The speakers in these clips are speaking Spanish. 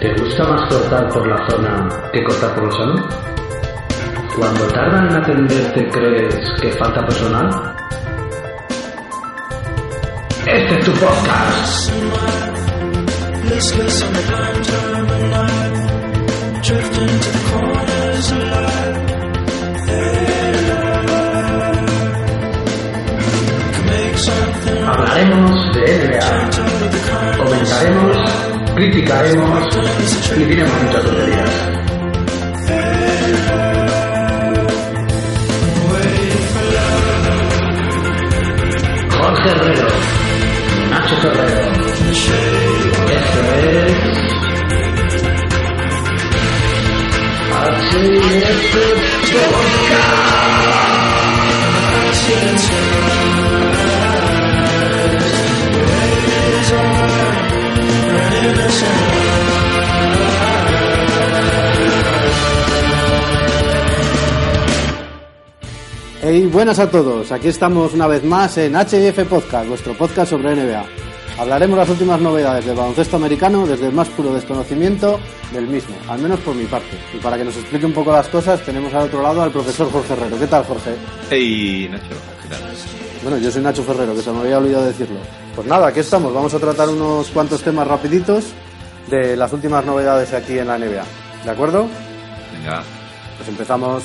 ¿Te gusta más cortar por la zona que cortar por el salón? Cuando tardan en atenderte crees que falta personal? Este es tu podcast. Hablaremos de NBA, comentaremos, criticaremos y diremos muchas tonterías. Jorge Herrero, Nacho Ferrero. Esto es. HF Hey, buenas a todos. Aquí estamos una vez más en HIF Podcast, vuestro podcast sobre NBA. Hablaremos las últimas novedades del baloncesto americano desde el más puro desconocimiento del mismo, al menos por mi parte. Y para que nos explique un poco las cosas, tenemos al otro lado al profesor Jorge Herrero. ¿Qué tal, Jorge? Hey, Nacho, ¿qué tal? Bueno, yo soy Nacho Ferrero, que se me había olvidado decirlo. Pues nada, aquí estamos. Vamos a tratar unos cuantos temas rapiditos de las últimas novedades aquí en la NBA. ¿De acuerdo? Venga. Pues empezamos.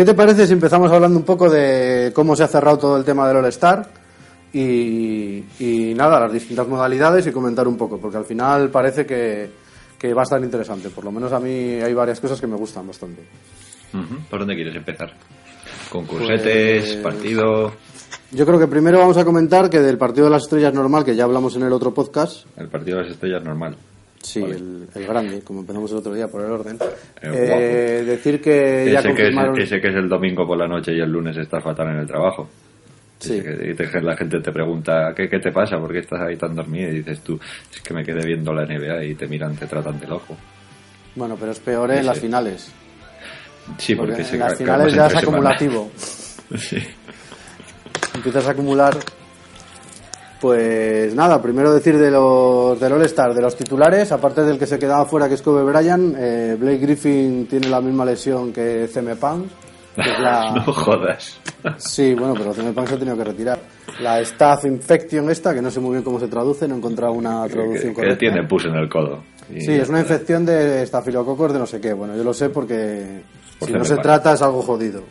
¿Qué te parece si empezamos hablando un poco de cómo se ha cerrado todo el tema del All-Star? Y, y nada, las distintas modalidades y comentar un poco, porque al final parece que, que va a estar interesante. Por lo menos a mí hay varias cosas que me gustan bastante. ¿Por dónde quieres empezar? Concursetes, Pues- partido, Yo creo que primero vamos a comentar que del partido de las estrellas normal, que ya hablamos en el otro podcast, el partido de las estrellas normal. Sí, Vale. el, el grande, como empezamos el otro día por el orden, El eh, decir que ya ese, que es, confirmaron... ese que es el domingo por la noche y el lunes estás fatal en el trabajo. Sí. Ese que- y te- la gente te pregunta, ¿qué, ¿qué te pasa? ¿Por qué estás ahí tan dormido? Y dices tú, es que me quedé viendo la NBA y te miran, te tratan del ojo. Bueno, pero es peor en las finales. Sí, porque, Porque se en las finales ya es acumulativo. Sí. empiezas a acumular. Pues nada, primero decir de los del All-Star, de los titulares, aparte del que se quedaba fuera, que es Kobe Bryant, eh, Blake Griffin tiene la misma lesión que CM Punk. que es la- no jodas. Sí, bueno, pero CM Punk se ha tenido que retirar. La Staph Infection esta, que no sé muy bien cómo se traduce, no he encontrado una que, traducción que correcta. tiene pus en el codo. Sí, es una infección de estafilococos de no sé qué. Bueno, yo lo sé porque Por si no se trata es algo jodido.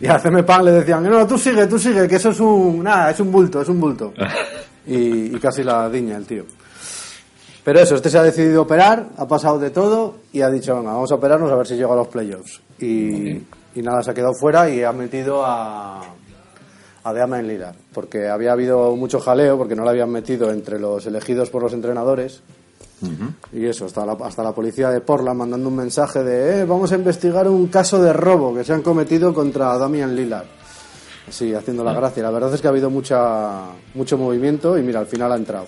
Y a CM Pan le decían, no, tú sigue, tú sigue, que eso es un, nada, es un bulto, es un bulto. y, y casi la diña el tío. Pero eso, este se ha decidido operar, ha pasado de todo y ha dicho, venga, vamos a operarnos a ver si llega a los playoffs. Y, y nada, se ha quedado fuera y ha metido a, a Damian Lillard, porque había habido mucho jaleo, porque no lo habían metido entre los elegidos por los entrenadores. Y eso, hasta la, hasta la policía de Portland mandando un mensaje de, eh, vamos a investigar un caso de robo que se han cometido contra Damian Lillard. Sí, haciendo la gracia. La verdad es que ha habido mucha, mucho movimiento y mira, al final ha entrado.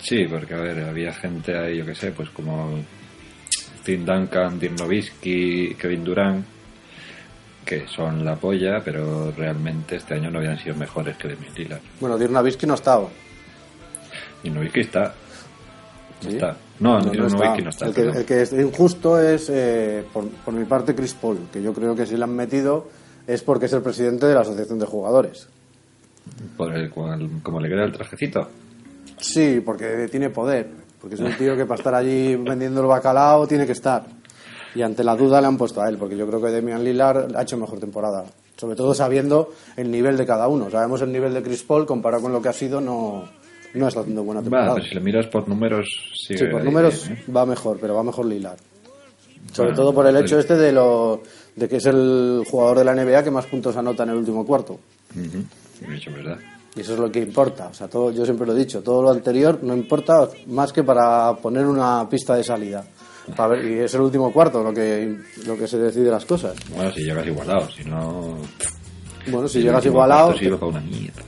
Sí, porque a ver, había gente ahí, yo qué sé, pues como Tim Duncan, Dirk Nowitzki, Kevin Durant, que son la polla, pero realmente este año no habían sido mejores que Damian Lillard. Bueno, Dirk Nowitzki no ha estado. Y Nowitzki está. No ¿Sí? está. No, No, Dirk no está. No está. El que, perdón. el que es injusto es, eh, por, por mi parte, Chris Paul, que yo creo que si le han metido es porque es el presidente de la Asociación de Jugadores. Por el cual, como le queda el trajecito. Sí, porque tiene poder. Porque es un tío que para estar allí vendiendo el bacalao tiene que estar. Y ante la duda le han puesto a él, porque yo creo que Damian Lillard ha hecho mejor temporada. Sobre todo sabiendo el nivel de cada uno. Sabemos el nivel de Chris Paul, comparado con lo que ha sido, no, no está haciendo buena temporada. si lo miras por números, sigue Sí, por números bien, ¿eh? va mejor, pero va mejor Lillard. Sobre Bueno, todo por el hecho este de lo de que es el jugador de la NBA que más puntos anota en el último cuarto. Ujú. Eso es verdad. Y eso es lo que importa. O sea, todo, yo siempre lo he dicho, todo lo anterior no importa más que para poner una pista de salida. Ver- y es el último cuarto lo que, lo que se decide las cosas. Bueno, si llegas igualado, si no... Bueno, si llegas igualado, cuarto una mierda,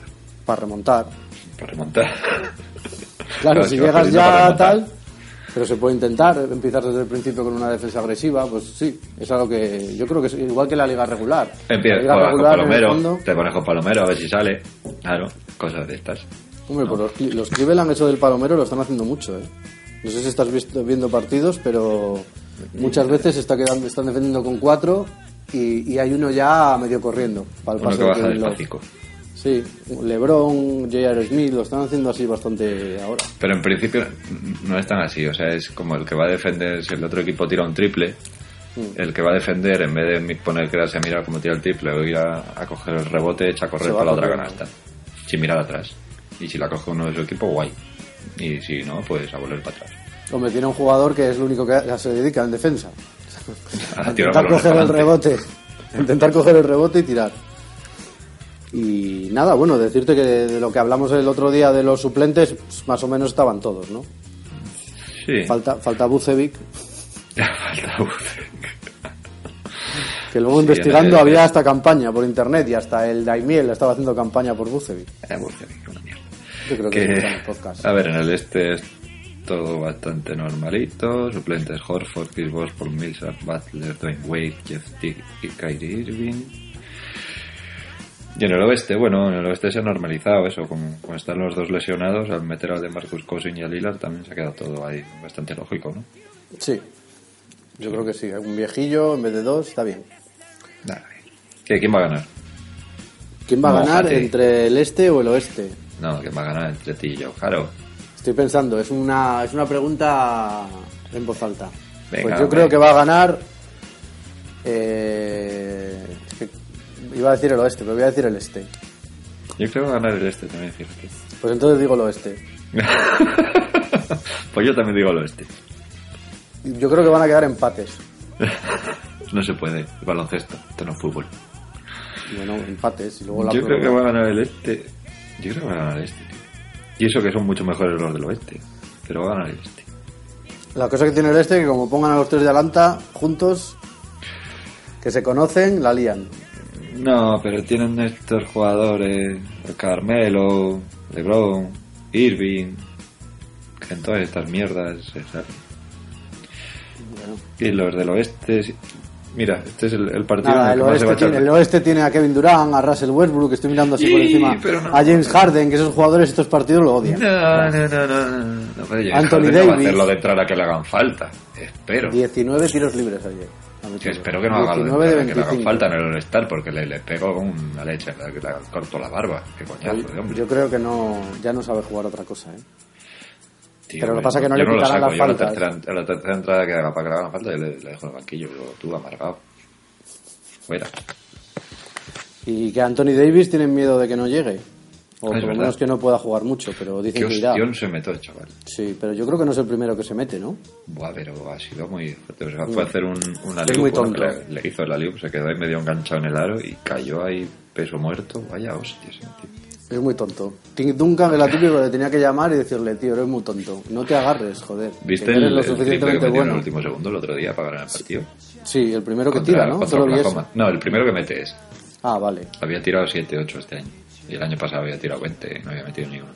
para remontar. Para remontar. Claro, si llegas ya tal, pero se puede intentar empezar desde el principio con una defensa agresiva, pues sí, es algo que yo creo que es igual que la liga regular. la Empiezas liga con, Palomero, fondo- te pones con Palomero a ver si sale. Claro, cosas de estas. Hombre, pues los, los Cleveland eso del palomero lo están haciendo mucho, ¿eh? No sé si estás visto- viendo partidos, pero muchas veces está quedando, están defendiendo con cuatro y, y hay uno ya medio corriendo para el Uno pase que de baja despacito. Sí, LeBron, J.R. Smith lo están haciendo así bastante ahora. Pero en principio no es tan así, o sea, es como el que va a defender, si el otro equipo tira un triple, Mm. el que va a defender, en vez de poner quedarse a mirar cómo tira el triple o ir a, a coger el rebote, echa a correr para la otra canasta, sin mirar atrás. Y si la coge uno de su equipo, guay. Y si no, pues a volver para atrás. Hombre, tiene un jugador que es lo único que se dedica en defensa. A intentar coger el rebote. Intentar coger el rebote y tirar. Y nada, bueno, decirte que de lo que hablamos el otro día de los suplentes, pues, más o menos estaban todos, ¿no? Sí. Falta, falta Bucevic, Falta Bucevic. que luego Sí, investigando el- había hasta campaña por internet y hasta el Daimiel estaba haciendo campaña por Bucevic. Eh, Bucevic, una mierda. Yo creo que, Que- el podcast. a ver, en el este es todo bastante normalito. Suplentes Horford, Chris Paul Millsap, Butler, Dwayne Wade, Jeff Tick y Kyrie Irving. Y en el oeste, bueno, en el oeste se ha normalizado eso, como, como están los dos lesionados, al meter al de Marcus Cousins y a Lillard también se ha quedado todo ahí bastante lógico, ¿no? Sí, yo creo que sí. Un viejillo en vez de dos está bien. Nada. ¿Qué, ¿Quién va a ganar? ¿Quién va a ganar entre el este o el oeste? No, ¿quién va a ganar entre ti y yo? Claro. Estoy pensando, es una, es una pregunta en voz alta. Venga, pues yo creo que va a ganar. eh, iba a decir el oeste, pero voy a decir el este. Yo creo que va a ganar el este también, fíjate. Pues entonces digo el oeste. pues yo también digo el oeste. Yo creo que van a quedar empates. No se puede, es baloncesto, esto no es fútbol. Bueno, empates y luego la Yo creo que va a ganar el este. Yo creo que va a ganar el este, tío. Y eso que son mucho mejores los del oeste. Pero va a ganar el este. La cosa que tiene el este es que como pongan a los tres de Atlanta juntos, que se conocen, la lían. No, pero tienen estos jugadores, Carmelo, LeBron, Irving, que en todas estas mierdas se salen. Bueno. Y los del oeste, mira, este es el, el partido Nada, en el el que más se va a oeste, tiene, el oeste tiene a Kevin Durant, a Russell Westbrook, estoy mirando así por encima, no. a James Harden, que esos jugadores estos partidos lo odian. No, no, no, no, no, no, Anthony Harden no va a Davis. hacerlo de entrar a que le hagan falta. Espero. 19 tiros libres ayer. Que espero que no haga 19 de que le hagan 25. falta en el All-Star porque le, le pego con una leche, le, le corto la barba. Qué coñazo de hombre. Yo creo que no, ya no sabe jugar otra cosa, ¿eh? Tío, pero lo que pasa es que no le lo pitarán saco, las a la faltas. tercera, a la tercera entrada que haga para que le hagan falta, yo le, le dejo en el banquillo. Digo, tú, amargado. Fuera. Y que Anthony Davis tienen miedo de que no llegue. O es por lo menos que no pueda jugar mucho, pero Qué dicen que irá. se metió el chaval. Sí, pero yo creo que no es el primero que se mete, ¿no? Buah, pero ha sido muy fuerte. O sea, fue a hacer un, una Es muy tonto. le, le hizo el aliu, se quedó ahí medio enganchado en el aro y cayó ahí peso muerto. Vaya hostia ese tío. Es muy tonto. Tim Duncan era típico le tenía que llamar y decirle, tío, eres muy tonto. No te agarres, joder. ¿Viste el, lo el triple que suficientemente metió en el bueno. último segundo el otro día para ganar el partido? Sí, el primero que Contra- tira, ¿no? Solo. No, el primero que mete es. Ah, vale. Había tirado 7, 8 este año. Y el año pasado había tirado 20 y no había metido ni uno.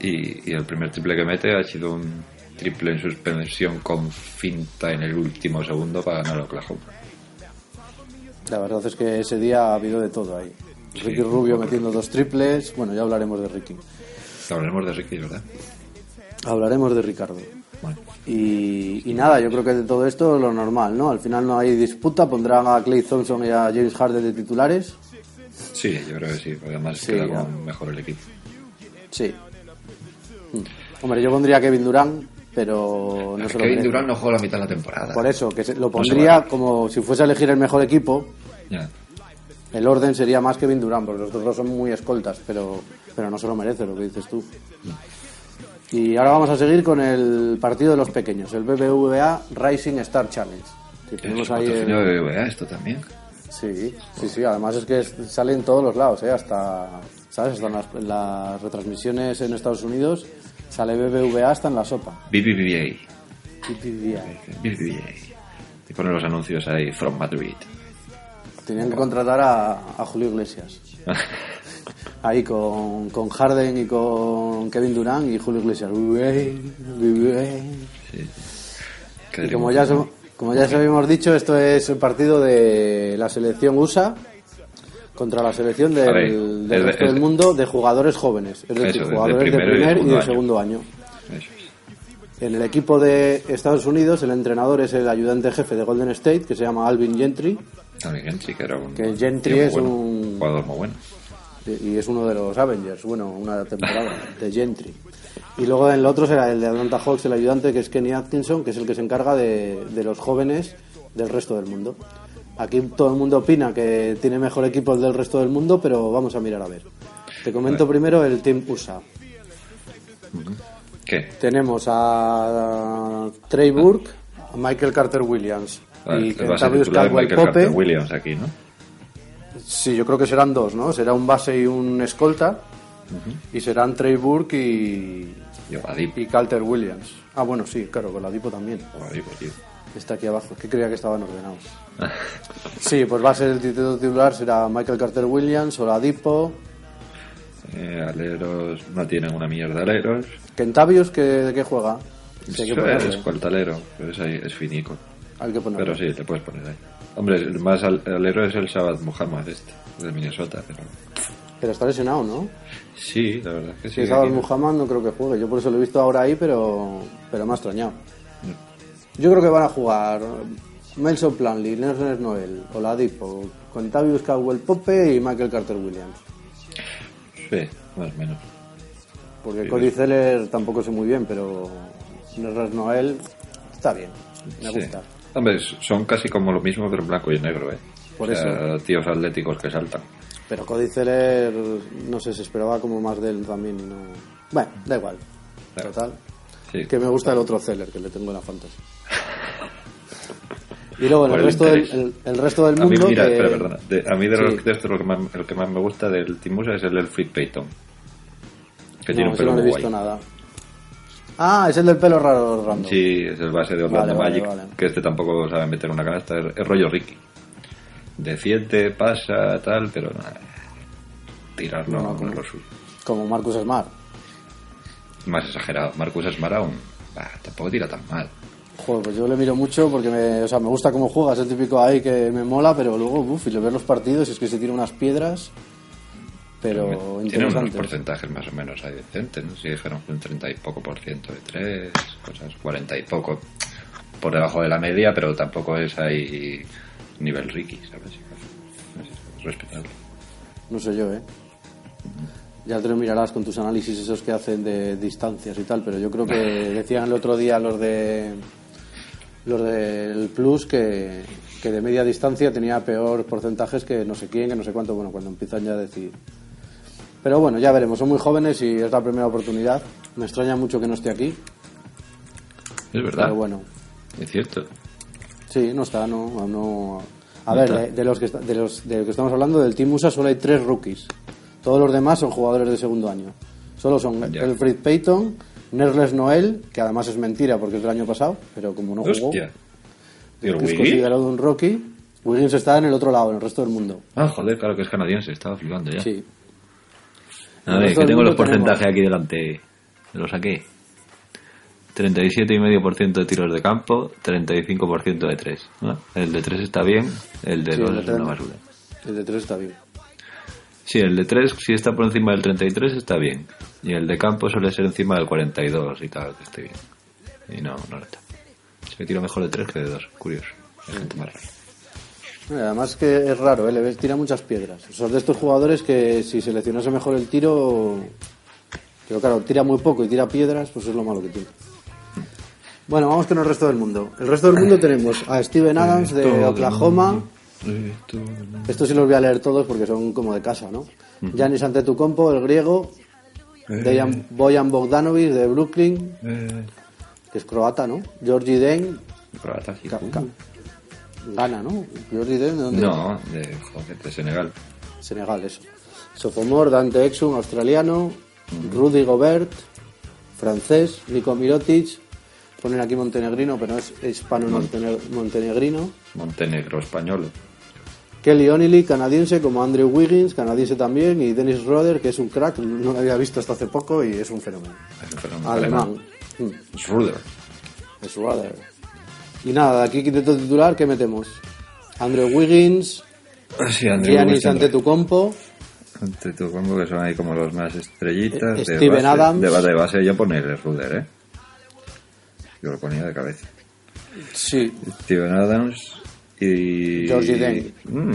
Y, y el primer triple que mete ha sido un triple en suspensión con finta en el último segundo para ganar Oklahoma. La verdad es que ese día ha habido de todo ahí. Ricky Rubio metiendo dos triples. Bueno, ya hablaremos de Ricky. Hablaremos de Ricky, ¿verdad? Hablaremos de Ricardo. Bueno, Y, y nada, yo creo que de todo esto lo normal, ¿no? Al final no hay disputa, pondrán a Clay Thompson y a James Harden de titulares. Sí, yo creo que sí, porque además Sí, queda como mejor el equipo. Sí. Mm. Hombre, yo pondría Kevin Durant, pero no se lo Kevin merece. Durant no juega la mitad de la temporada. Por eso, que se- lo pondría como si fuese a elegir el mejor equipo, el orden sería más Kevin Durant, porque los otros dos son muy escoltas, pero, pero no se lo merece lo que dices tú. Y ahora vamos a seguir con el partido de los pequeños, el BBVA Rising Star Challenge. Que tenemos ahí el- BBVA esto también. Sí, sí, sí. Además es que sale en todos los lados, ¿eh? Hasta, ¿sabes? Hasta en las, en las retransmisiones en Estados Unidos sale BBVA hasta en la sopa. BBVA. BBVA. Y ponen los anuncios ahí, from Madrid. Tenían que contratar a, a Julio Iglesias. Ahí con, con Harden y con Kevin Durant y Julio Iglesias. BBVA, BBVA. Sí. Y como ya, bien. Como ya os habíamos dicho, esto es el partido de la selección USA contra la selección del, A ver, del es de- resto es del de- mundo de jugadores jóvenes. Es decir, Eso, jugadores de primer y de segundo año. En el equipo de Estados Unidos, el entrenador es el ayudante jefe de Golden State, que se llama Alvin Gentry, También Gentry, que era un, Que Gentry tío muy es bueno, un- jugador muy bueno. y es uno de los Avengers, bueno, una temporada de Gentry. Y luego en el otro será el de Atlanta Hawks, el ayudante, que es Kenny Atkinson, que es el que se encarga de, de los jóvenes del resto del mundo. Aquí todo el mundo opina que tiene mejor equipo el del resto del mundo, pero vamos a mirar a ver. Te comento primero el Team USA. ¿Qué? Tenemos a Trey Burke, a Michael Carter Williams Vale, y Kentavious Caldwell Michael Carter Pope. Williams aquí, ¿no? Sí, yo creo que serán dos, ¿no? Será un base y un escolta. Y serán Trey Burke y, Yo, y Calter Williams. Ah, bueno, sí, claro, con la Dipo también. tío. Está aquí abajo, que creía que estaban ordenados. Sí, pues va a ser el título titular, será Michael Carter Williams, Oladipo, Eh, aleros, no tienen una mierda de aleros. Kentavious, que, ¿de qué juega? Sí, hay que Eso ponerle. es cuartalero, pero es, ahí, es finico. Hay que ponerle. Pero sí, le puedes poner ahí. Hombre, el más al- alero es el Sabbath Muhammad este, de Minnesota, pero... Pero está lesionado, ¿no? Sí, la verdad es que sí. Si aquí- Muhammad no creo que juegue. Yo por eso lo he visto ahora ahí, pero, pero me ha extrañado. Yo creo que van a jugar Melson Planley, Nelson Noel, Oladipo, Contavious Caldwell Pope y Michael Carter Williams. Sí, más o menos. Porque Cody Zeller tampoco sé muy bien, pero Nelson Noel está bien. Me Sí. gusta. Hombre, son casi como lo mismo, pero en blanco y en negro, ¿eh? Por O sea, tíos atléticos que saltan. Pero Cody no sé, se esperaba como más de él también. No... Bueno, da igual. Claro. Total. Sí. Que me gusta el otro Zeller, que le tengo en la fantasy. Y luego el el resto, del, el, el resto del A mí, mundo. mira, que- espera, perdona. De- a mí de, Sí. los, de esto lo que, más, el que más me gusta del Timusa es el Elfrid Payton. Que No, tiene un pelo no he visto guay. nada. Ah, es el del pelo raro random. Sí, es el base de Orlando Vale, vale, Magic, vale. que este tampoco sabe meter una canasta, es, es rollo Ricky. Defiende, pasa, tal, pero nada. Tirar no, No, no, no como- es lo suyo. Como Marcus Smart. Más exagerado. Marcus Smart aún, bah, tampoco tira tan mal. Joder, pues yo le miro mucho porque me, o sea, me gusta cómo juega, es el típico ahí que me mola, pero luego, uff, y le ves los partidos y es que se tira unas piedras, pero Tiene unos porcentajes más o menos ahí decentes, ¿no? Si dijeron que un 30 y poco por ciento de tres, cosas 40 y poco por debajo de la media, pero tampoco es ahí nivel Ricky, ¿sabes? Es respetable. No sé yo, ¿eh? Ya te lo mirarás con tus análisis esos que hacen de distancias y tal, pero yo creo que decían el otro día los de los del Plus que, que de media distancia tenía peor porcentajes que no sé quién, que no sé cuánto, bueno, cuando empiezan ya a decir. Pero bueno, ya veremos, son muy jóvenes y es la primera oportunidad. Me extraña mucho que no esté aquí, Es verdad, pero bueno, es cierto. Sí, no está, no. A No ver, de, de los que de los de lo que estamos hablando del Team USA solo hay tres rookies. Todos los demás son jugadores de segundo año. Solo son Ya. Elfrid Payton, Nerles Noel, que además es mentira porque es del año pasado, pero como no jugó, Hostia. ¿Y el que es considerado un rookie. Wiggins está en el otro lado, en el resto del mundo. Ah, joder, claro que es canadiense, estaba flipando ya. Sí. A ver, que tengo los porcentajes tenemos- aquí delante. Lo saqué. 37,5% de tiros de campo, 35% de 3. El de 3 está bien, el de Sí, 2 el de es tres una no. basura. El de tres está bien. Sí, el de 3, si está por encima del 33, está bien. Y el de campo suele ser encima del 42 y tal, que esté bien. Y no, no lo está. Se tiro mejor de 3 que de 2, curioso. Hay gente más rara. Además que es raro, ¿eh? le ves tira muchas piedras. Son de estos jugadores que si seleccionase mejor el tiro, pero claro, tira muy poco y tira piedras, pues es lo malo que tiene. Bueno, vamos con el resto del mundo. El resto del mundo tenemos a Steven Adams de Oklahoma. Estos sí los voy a leer todos porque son como de casa, ¿no? Giannis Antetokounmpo, el griego. Dejan Boyan Bogdanovic de Brooklyn, Eh, que es croata, ¿no? Georgie Den, croata, sí. Ca- Ghana, ¿no? Georgie Den, ¿de dónde? No, de, joder, de Senegal. Senegal, eso. Sophomore, Dante Exum, australiano. Rudy Gobert, francés. Nico Mirotic, ponen aquí montenegrino, pero no es hispano-montenegrino. Montenegro español. Kelly Onily, canadiense, como Andrew Wiggins, canadiense también, y Dennis Roder, que es un crack, no lo había visto hasta hace poco y es un fenómeno. Es un fenómeno Alemán. alemán. Mm. Es Roder. Y nada, de aquí quinteto titular, ¿qué metemos? Andrew Wiggins, Sí, Andrew Giannis ante tu compo, Ante tu combo, que son ahí como los más estrellitas. Eh, de Steven base, Adams. De base, de base yo poner Ruder, ¿eh? Yo lo ponía de cabeza. sí, Steven Adams y... Georgie Deng. Mm.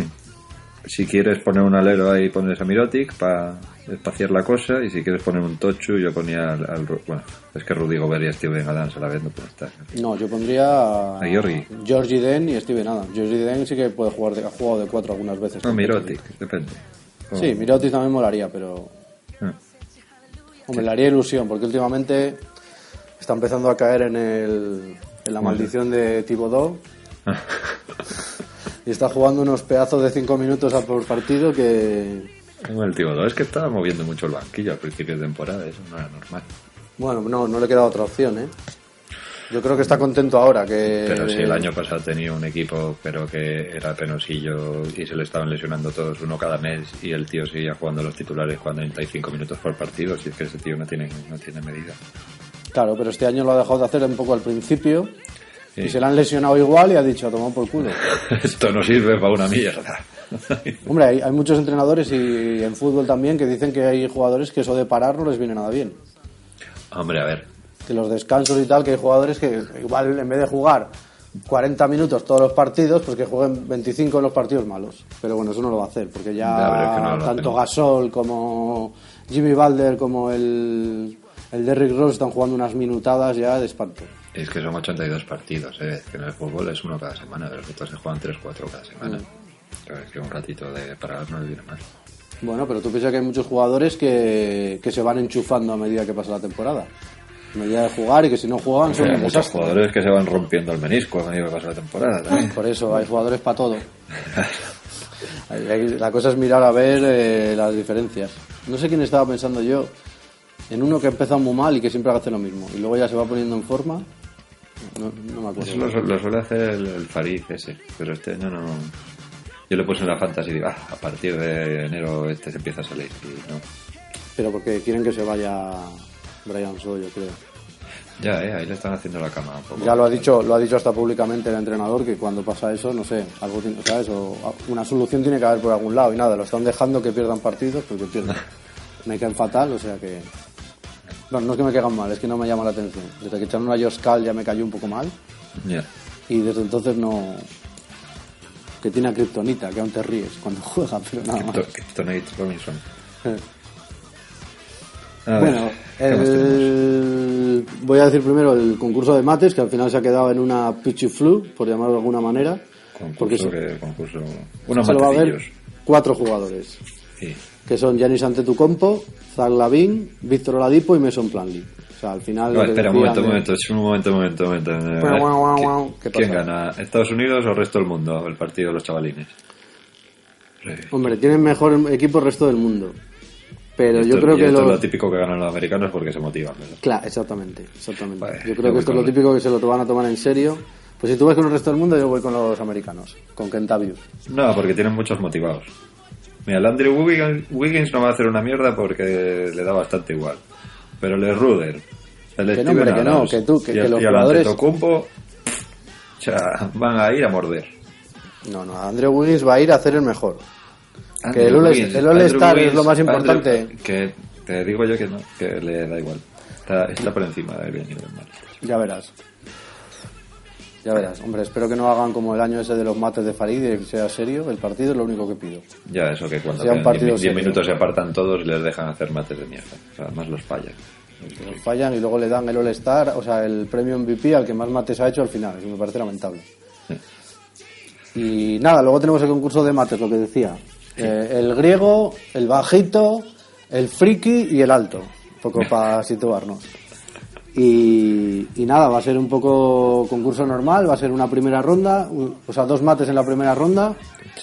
Si quieres poner un alero ahí, pones a Mirotic para espaciar la cosa. Y si quieres poner un Tochu, yo ponía al... al- bueno, es que Rudy Gobert y Steven Adams a la vez no pueden estar. no, yo pondría A Georgie. Georgie Den y Steven Adams. Georgie Den sí que puede jugar, de, ha jugado de cuatro algunas veces. No, Mirotic, depende. Sí, Mirotic también molaría, pero Ah. Hombre, le haría ilusión, porque últimamente está empezando a caer en, el, en la maldición de Thibodeau y está jugando unos pedazos de cinco minutos a por partido que, Como el tío, es que estaba moviendo mucho el banquillo al principio de temporada, eso no era normal. bueno, no, no le queda otra opción, ¿eh? Yo creo que está contento ahora que... Pero si el año pasado tenía un equipo, pero que era penosillo y se le estaban lesionando todos uno cada mes y el tío seguía jugando los titulares 45 minutos por partido, si es que ese tío no tiene, no tiene medida. Claro, pero este año lo ha dejado de hacer un poco al principio Sí. y se le han lesionado igual y ha dicho, a tomar por culo. Esto no sirve para una mierda. Hombre, hay, hay muchos entrenadores y en fútbol también que dicen que hay jugadores que eso de parar no les viene nada bien. Hombre, a ver, que los descansos y tal, que hay jugadores que igual en vez de jugar 40 minutos todos los partidos, pues que jueguen 25 en los partidos malos. Pero bueno, eso no lo va a hacer, porque ya, Ya, pero es que no lo tanto. Gasol como Jimmy Balder como el, el Derrick Rose están jugando unas minutadas ya de espanto. es que son 82 partidos, ¿eh? que en el fútbol es uno cada semana, de los otros se juegan 3-4 cada semana. Claro, es que un ratito de parar no le viene mal. Bueno, pero tú piensas que hay muchos jugadores que, que se van enchufando a medida que pasa la temporada. A medida de jugar y que si no juegan son Hay muchos desastre. jugadores que se van rompiendo el menisco a medida que pasa la temporada también. Por eso hay jugadores para todo. La cosa es mirar a ver eh, las diferencias. No sé quién estaba pensando yo en uno que ha empezado muy mal y que siempre hace lo mismo y luego ya se va poniendo en forma. No, no me acuerdo. Eso lo, lo suele hacer el, el Farid ese, pero este año no... Yo le puse en la fantasy y digo, ah, a partir de enero este se empieza a salir. Y no. Pero porque quieren que se vaya Brian Shaw, yo creo. Ya, eh, ahí le están haciendo la cama un poco. Ya lo ha dicho, lo ha dicho hasta públicamente el entrenador que cuando pasa eso, no sé, algo tiene, ¿sabes? O una solución tiene que haber por algún lado y nada, lo están dejando que pierdan partidos porque pierden. Me caen fatal, o sea que no, no es que me caigan mal, es que no me llama la atención. Desde que echaron a Josh Cal ya me cayó un poco mal Ya. y desde entonces no que tiene a Kryptonita, que aún te ríes cuando juega, pero nada más. Krypto- Kryptonite Robinson. Eh. A Bueno, el... voy a decir primero el concurso de mates, que al final se ha quedado en una flu, por llamarlo de alguna manera. porque Concurso, se, que, concurso... Unos se lo va a ver cuatro jugadores, Sí. Que son Giannis Antetokounmpo, Zach Lavin, Víctor Oladipo y Mason Plumlee. O sea, al final... No, espera, un momento, un de- momento, un momento, un momento, un momento. Guau, guau, ¿qui- guau. ¿Qué ¿Quién gana? ¿Estados Unidos o el resto del mundo? El partido de los chavalines. Hombre, tienen mejor equipo el resto del mundo. Pero yo creo y que esto lo... es lo típico que ganan los americanos porque se motivan. ¿verdad? Claro, exactamente, exactamente. Vale, yo yo creo que esto es lo típico que se lo van a tomar en serio. Pues si tú vas con el resto del mundo, yo voy con los americanos, con Kentavius. No, porque tienen muchos motivados. Mira, el Andrew Wiggins, no va a hacer una mierda porque le da bastante igual. Pero el de Ruder, el Que no, hombre, que no, que tú, que- y que el, los y jugadores- van a ir a morder. No, no, Andrew Wiggins va a ir a hacer el mejor. Andrew el Wiggins, el All Star es lo más Andrew- importante. que te digo yo que no, que le da igual. Está, está por encima del bien y del mal. Ya verás. Ya verás. Hombre, espero que no hagan como el año ese de los mates de Farid y que sea serio. El partido es lo único que pido. Ya, eso que cuando Sea un partido 10 serio. minutos se apartan todos y les dejan hacer mates de mierda. O sea, además los fallan. Los fallan y luego le dan el All Star, o sea, el premio MVP al que más mates ha hecho al final. Eso me parece lamentable. Y nada, luego tenemos el concurso de mates, lo que decía. Eh, el griego, el bajito, el friki y el alto. Un poco para situarnos. Y, y nada, va a ser un poco concurso normal, va a ser una primera ronda, o sea, dos mates en la primera ronda.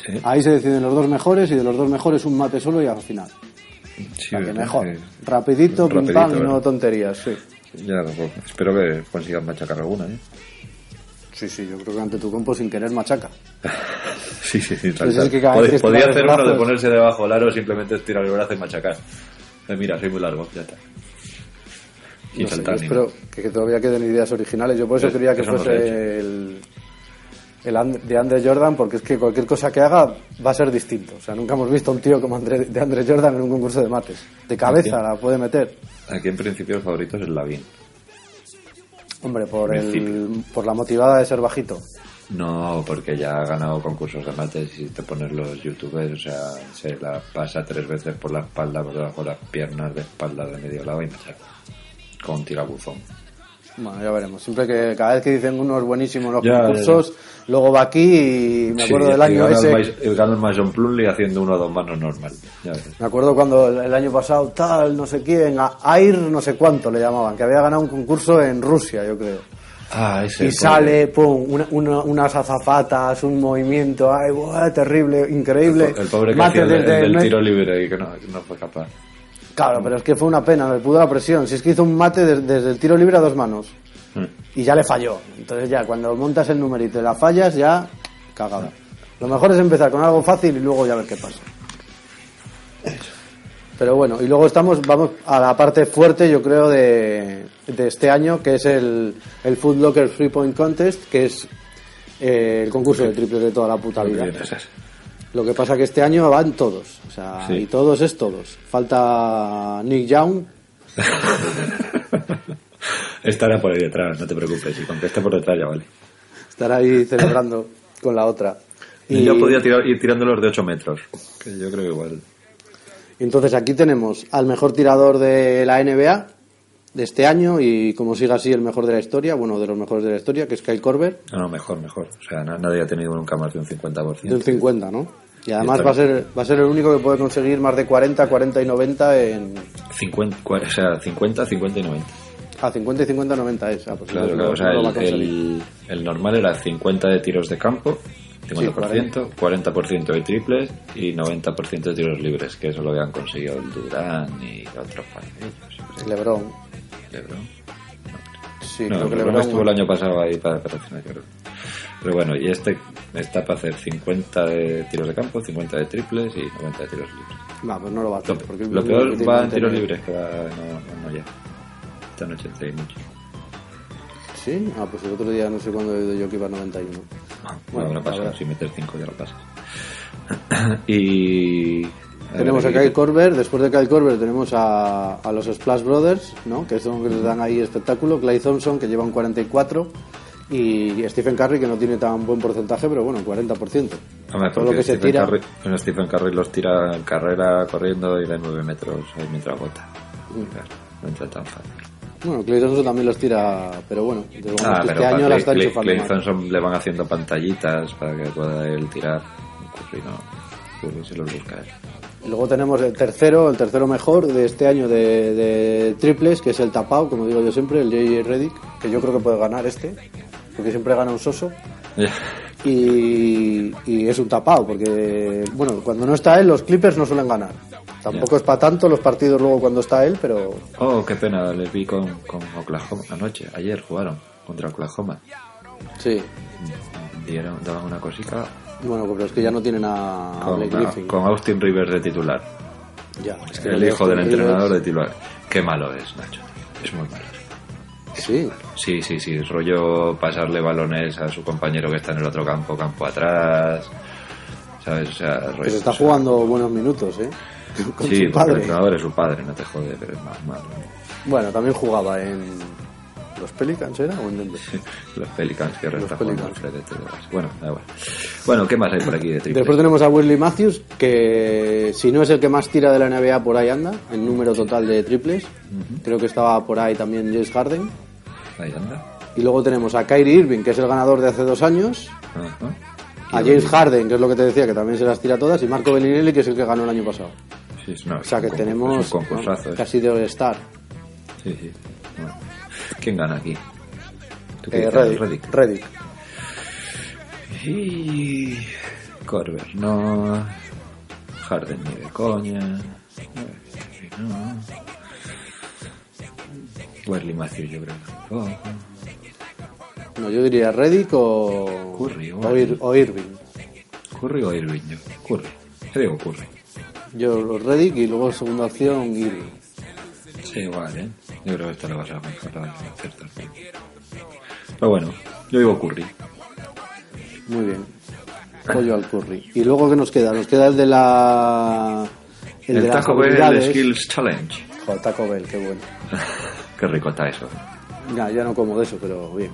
Sí. Ahí se deciden los dos mejores y de los dos mejores un mate solo y al final. Sí, O sea, que mejor. Rapidito, pim Rapidito, pam no tonterías, sí. Ya, pues, espero que consigan machacar alguna, ¿eh? Sí, sí, yo creo que ante tu compo sin querer machaca. Sí, sí, sí. tal, Pues es tal. que Pod- estiras hacer uno de ponerse debajo del aro, simplemente estirar el brazo y machacar. Eh, mira, soy muy largo, ya está. No sé, saltar. yo ni espero que, que todavía queden ideas originales. Yo por eso Eso- quería que eso no lo he fuese el, el And- de Andre Jordan, porque es que cualquier cosa que haga va a ser distinto. O sea, nunca hemos visto a un tío como Andre, de Andre Jordan en un concurso de mates. De cabeza la puede meter. Aquí en principio el favorito es el Lavín. Hombre, por, el, por la motivada de ser bajito. No, porque ya ha ganado concursos de mates y te pones los youtubers, o sea, se la pasa tres veces por la espalda, por debajo de las piernas, de espalda, de medio lado y machaca. Con tirabuzón. Bueno, ya veremos. Siempre que cada vez que dicen unos buenísimos los Ya, concursos, luego va aquí y me acuerdo Sí, del año ese. El, el gana el Mason Plumley haciendo uno o dos manos normal. Ya. Me acuerdo cuando el, el año pasado, tal, no sé quién, a- Air no sé cuánto le llamaban, que había ganado un concurso en Rusia, yo creo. Ah, ese. y sale, pum, una- una- unas azafatas, un movimiento, ay, buah, terrible, increíble. El pobre que Mate hacía el, el del tiro libre y que no, que no fue capaz. Claro, pero es que fue una pena, me pudo la presión. Si es que hizo un mate des- desde el tiro libre a dos manos. Mm. Y ya le falló. Entonces ya, cuando montas el numerito y la fallas, ya cagada. Lo mejor es empezar con algo fácil y luego ya ver qué pasa. Pero bueno, y luego estamos, vamos a la parte fuerte, yo creo, de, de este año, que es el, el Food Locker Three Point Contest, que es eh, el concurso de triples de toda la puta vida. Lo que pasa que este año van todos, o sea, Sí. y todos es todos. Falta Nick Young, Estará por ahí detrás, no te preocupes. Y con que esté por detrás ya vale. estar ahí celebrando con la otra. Y yo podía tirar, ir tirándolos de 8 metros. Que yo creo que igual. Entonces aquí tenemos al mejor tirador de la NBA de este año y como siga así el mejor de la historia, bueno, de los mejores de la historia, que es Kyle Korver, No, no, mejor, mejor. O sea, na- nadie ha tenido nunca más de un 50%. de un 50, ¿no? Y además va a ser va a ser el único que puede conseguir más de 40, 40 y 90 en 50, cua- o sea, 50, 50 y 90. a 50 y 50 90 es, ah, pues Claro, claro. O sea, no el, el, el normal era 50 de tiros de campo, 50%, 40% de triples y 90% de tiros libres, que eso lo habían conseguido el Durán y otros países. LeBron. LeBron. Sí, No, creo que LeBron LeBron estuvo el año pasado ahí para, para final, creo. Pero bueno, y este está para hacer 50 de tiros de campo, 50 de triples y 90 de tiros libres. No, pues no lo va a hacer. Lo, porque lo peor va en tiros libres, que va, no, no, no ya. Esta noche hay mucho. Sí, ah, pues el otro día no sé cuándo he oído yo que iba a 91. Bueno, Bueno, no pasa, si metes 5 ya lo pasas. y... Tenemos a Kyle Korver, después de Kyle Korver tenemos a, a los Splash Brothers, ¿no? que son los que les dan ahí espectáculo, Clay Thompson que lleva un 44 y Stephen Curry que no tiene tan buen porcentaje, pero bueno, 40%. Hombre, Todo lo que se Stephen tira... Curry, bueno, Stephen Curry los tira en carrera corriendo y de 9 metros ahí mientras bota. Mm. Claro, no entra tan fácil. Bueno, Clay Thompson también los tira, pero bueno, digamos Ah, pero este año la está Clay- Clay. Thompson le van haciendo pantallitas para que pueda él tirar. Curry no. Curry se los busca él. Luego tenemos el tercero, el tercero mejor de este año de, de triples, que es el tapao, como digo yo siempre, el J.J. Reddick, que yo creo que puede ganar este, porque siempre gana un soso. Y, y es un tapado porque bueno cuando no está él los Clippers no suelen ganar tampoco es para tanto los partidos luego cuando está él pero Oh, qué pena, le vi con, con Oklahoma anoche, ayer jugaron contra Oklahoma. sí Dieron, daban una cosica bueno pero es que ya no tienen a con, Blake Griffin con Austin Rivers de titular. ya es que el hijo del Rivers- entrenador de titular. Qué malo es, Nacho. Es muy malo. Sí Sí, sí, sí. Rollo pasarle balones a su compañero que está en el otro campo, campo atrás. ¿Sabes? O sea, rollo, pues está o sea, jugando buenos minutos eh con Sí, su porque el padre entrenador es su padre, no te jode, pero es más malo. bueno también jugaba en los Pelicans era o en dónde Los Pelicans que está jugando. Alfred eso. Bueno, da igual. Bueno, ¿qué más hay por aquí de triples? Después tenemos a Wesley Matthews, que si no es el que más tira de la NBA, por ahí anda, en número total de triples. Creo que estaba por ahí también James Harden. Ahí anda. Y luego tenemos a Kyrie Irving, que es el ganador de hace dos años. Ajá. A James Harden, que es lo que te decía, que también se las tira todas. Y Marco Bellinelli, que es el que ganó el año pasado. Sí, es- no, O sea que tenemos casi de All-Star. Sí, sí. Bueno. ¿Quién gana aquí? ¿Tú Eh? Reddick. Reddick. Reddick. Y. Corber, no. Harden ni de coña. No. Wesley Matthews, yo creo. Oh. No, yo diría Reddick o, Curry, o, bueno. Ir- o Irving. Curry o Irving, yo. Curry. Yo digo Curry. Yo los Reddick y luego segunda opción Irving. Sí, igual, ¿eh? Yo creo que esta la vas a mejorar. Pero bueno, yo digo Curry. Muy bien. Pollo al curry. ¿Y luego qué nos queda? Nos queda el de la... El, de las Taco Bell. Skills Challenge. Joder, Taco Bell, qué bueno. Qué rico está eso. Ya, ya no como de eso, pero bien.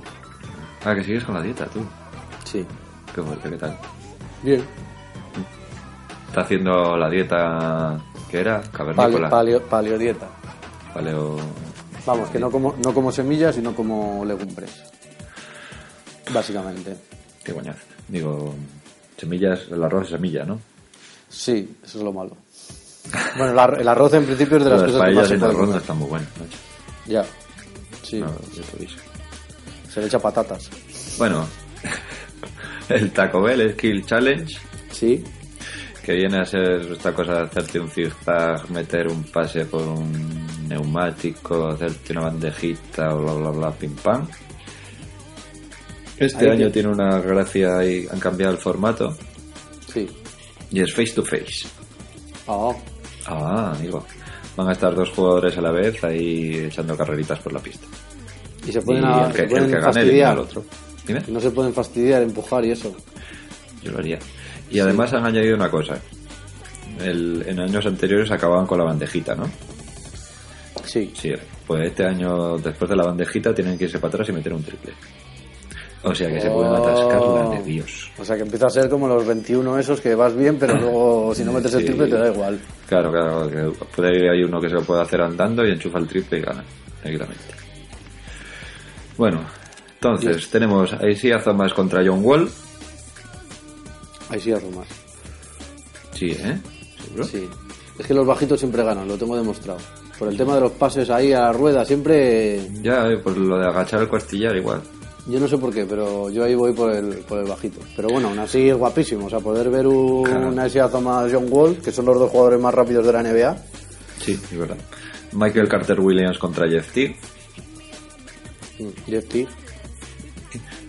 Ah, que sigues con la dieta, tú. Sí. Qué fuerte, ¿qué tal? Bien. Está haciendo la dieta que era Paleo, cavernícola. paleo, paleodieta. Paleo. Vamos, que no como, no como semillas, sino como legumbres. Básicamente. Qué coñazo. Digo, semillas, el arroz es semilla, ¿no? Sí, eso es lo malo. Bueno, el, ar- el arroz en principio es de las Las cosas que más se puede comer. están muy macho. Ya. Sí, No, yo te aviso. se le echa patatas. Bueno, el Taco Bell Skill Challenge, Sí. que viene a ser esta cosa de hacerte un zigzag, meter un pase por un neumático, hacerte una bandejita, bla bla bla, pim pam. Este Ahí año tiene una gracia y han cambiado el formato Sí. y es face to face. Ah, Ah, amigo. Van a estar dos jugadores a la vez ahí echando carreritas por la pista. y se Y pueden, a- el se que, el gane fastidiar. al otro. Dime. No se pueden fastidiar, empujar y eso. Yo lo haría. Y además han añadido una cosa. El- en años anteriores acababan con la bandejita, ¿no? Sí. Sí, pues este año, después de la bandejita, tienen que irse para atrás y meter un triple. O sea que se pueden atascar la de Dios. O sea que empieza a ser como los 21 esos que vas bien, pero luego si no metes el Sí. triple te da igual. Claro, claro, que puede ir ahí uno que se lo puede hacer andando y enchufa el triple y gana, tranquilamente. Bueno, entonces tenemos a Isaiah Thomas contra John Wall. Ahí sí hago más. Sí, ¿eh? ¿Seguro? Sí. Es que los bajitos siempre ganan, lo tengo demostrado. Por el tema de los pases ahí a la rueda, siempre... Ya, por lo de agachar el costillar igual. Yo no sé por qué, pero yo ahí voy por el, por el bajito. Pero bueno, aún así es guapísimo. O sea, poder ver un, Claro. una Isaiah Thomas John Wall, que son los dos jugadores más rápidos de la NBA. Sí, es verdad. Michael Carter Williams contra Jeff Teague. Mm, Jeff T.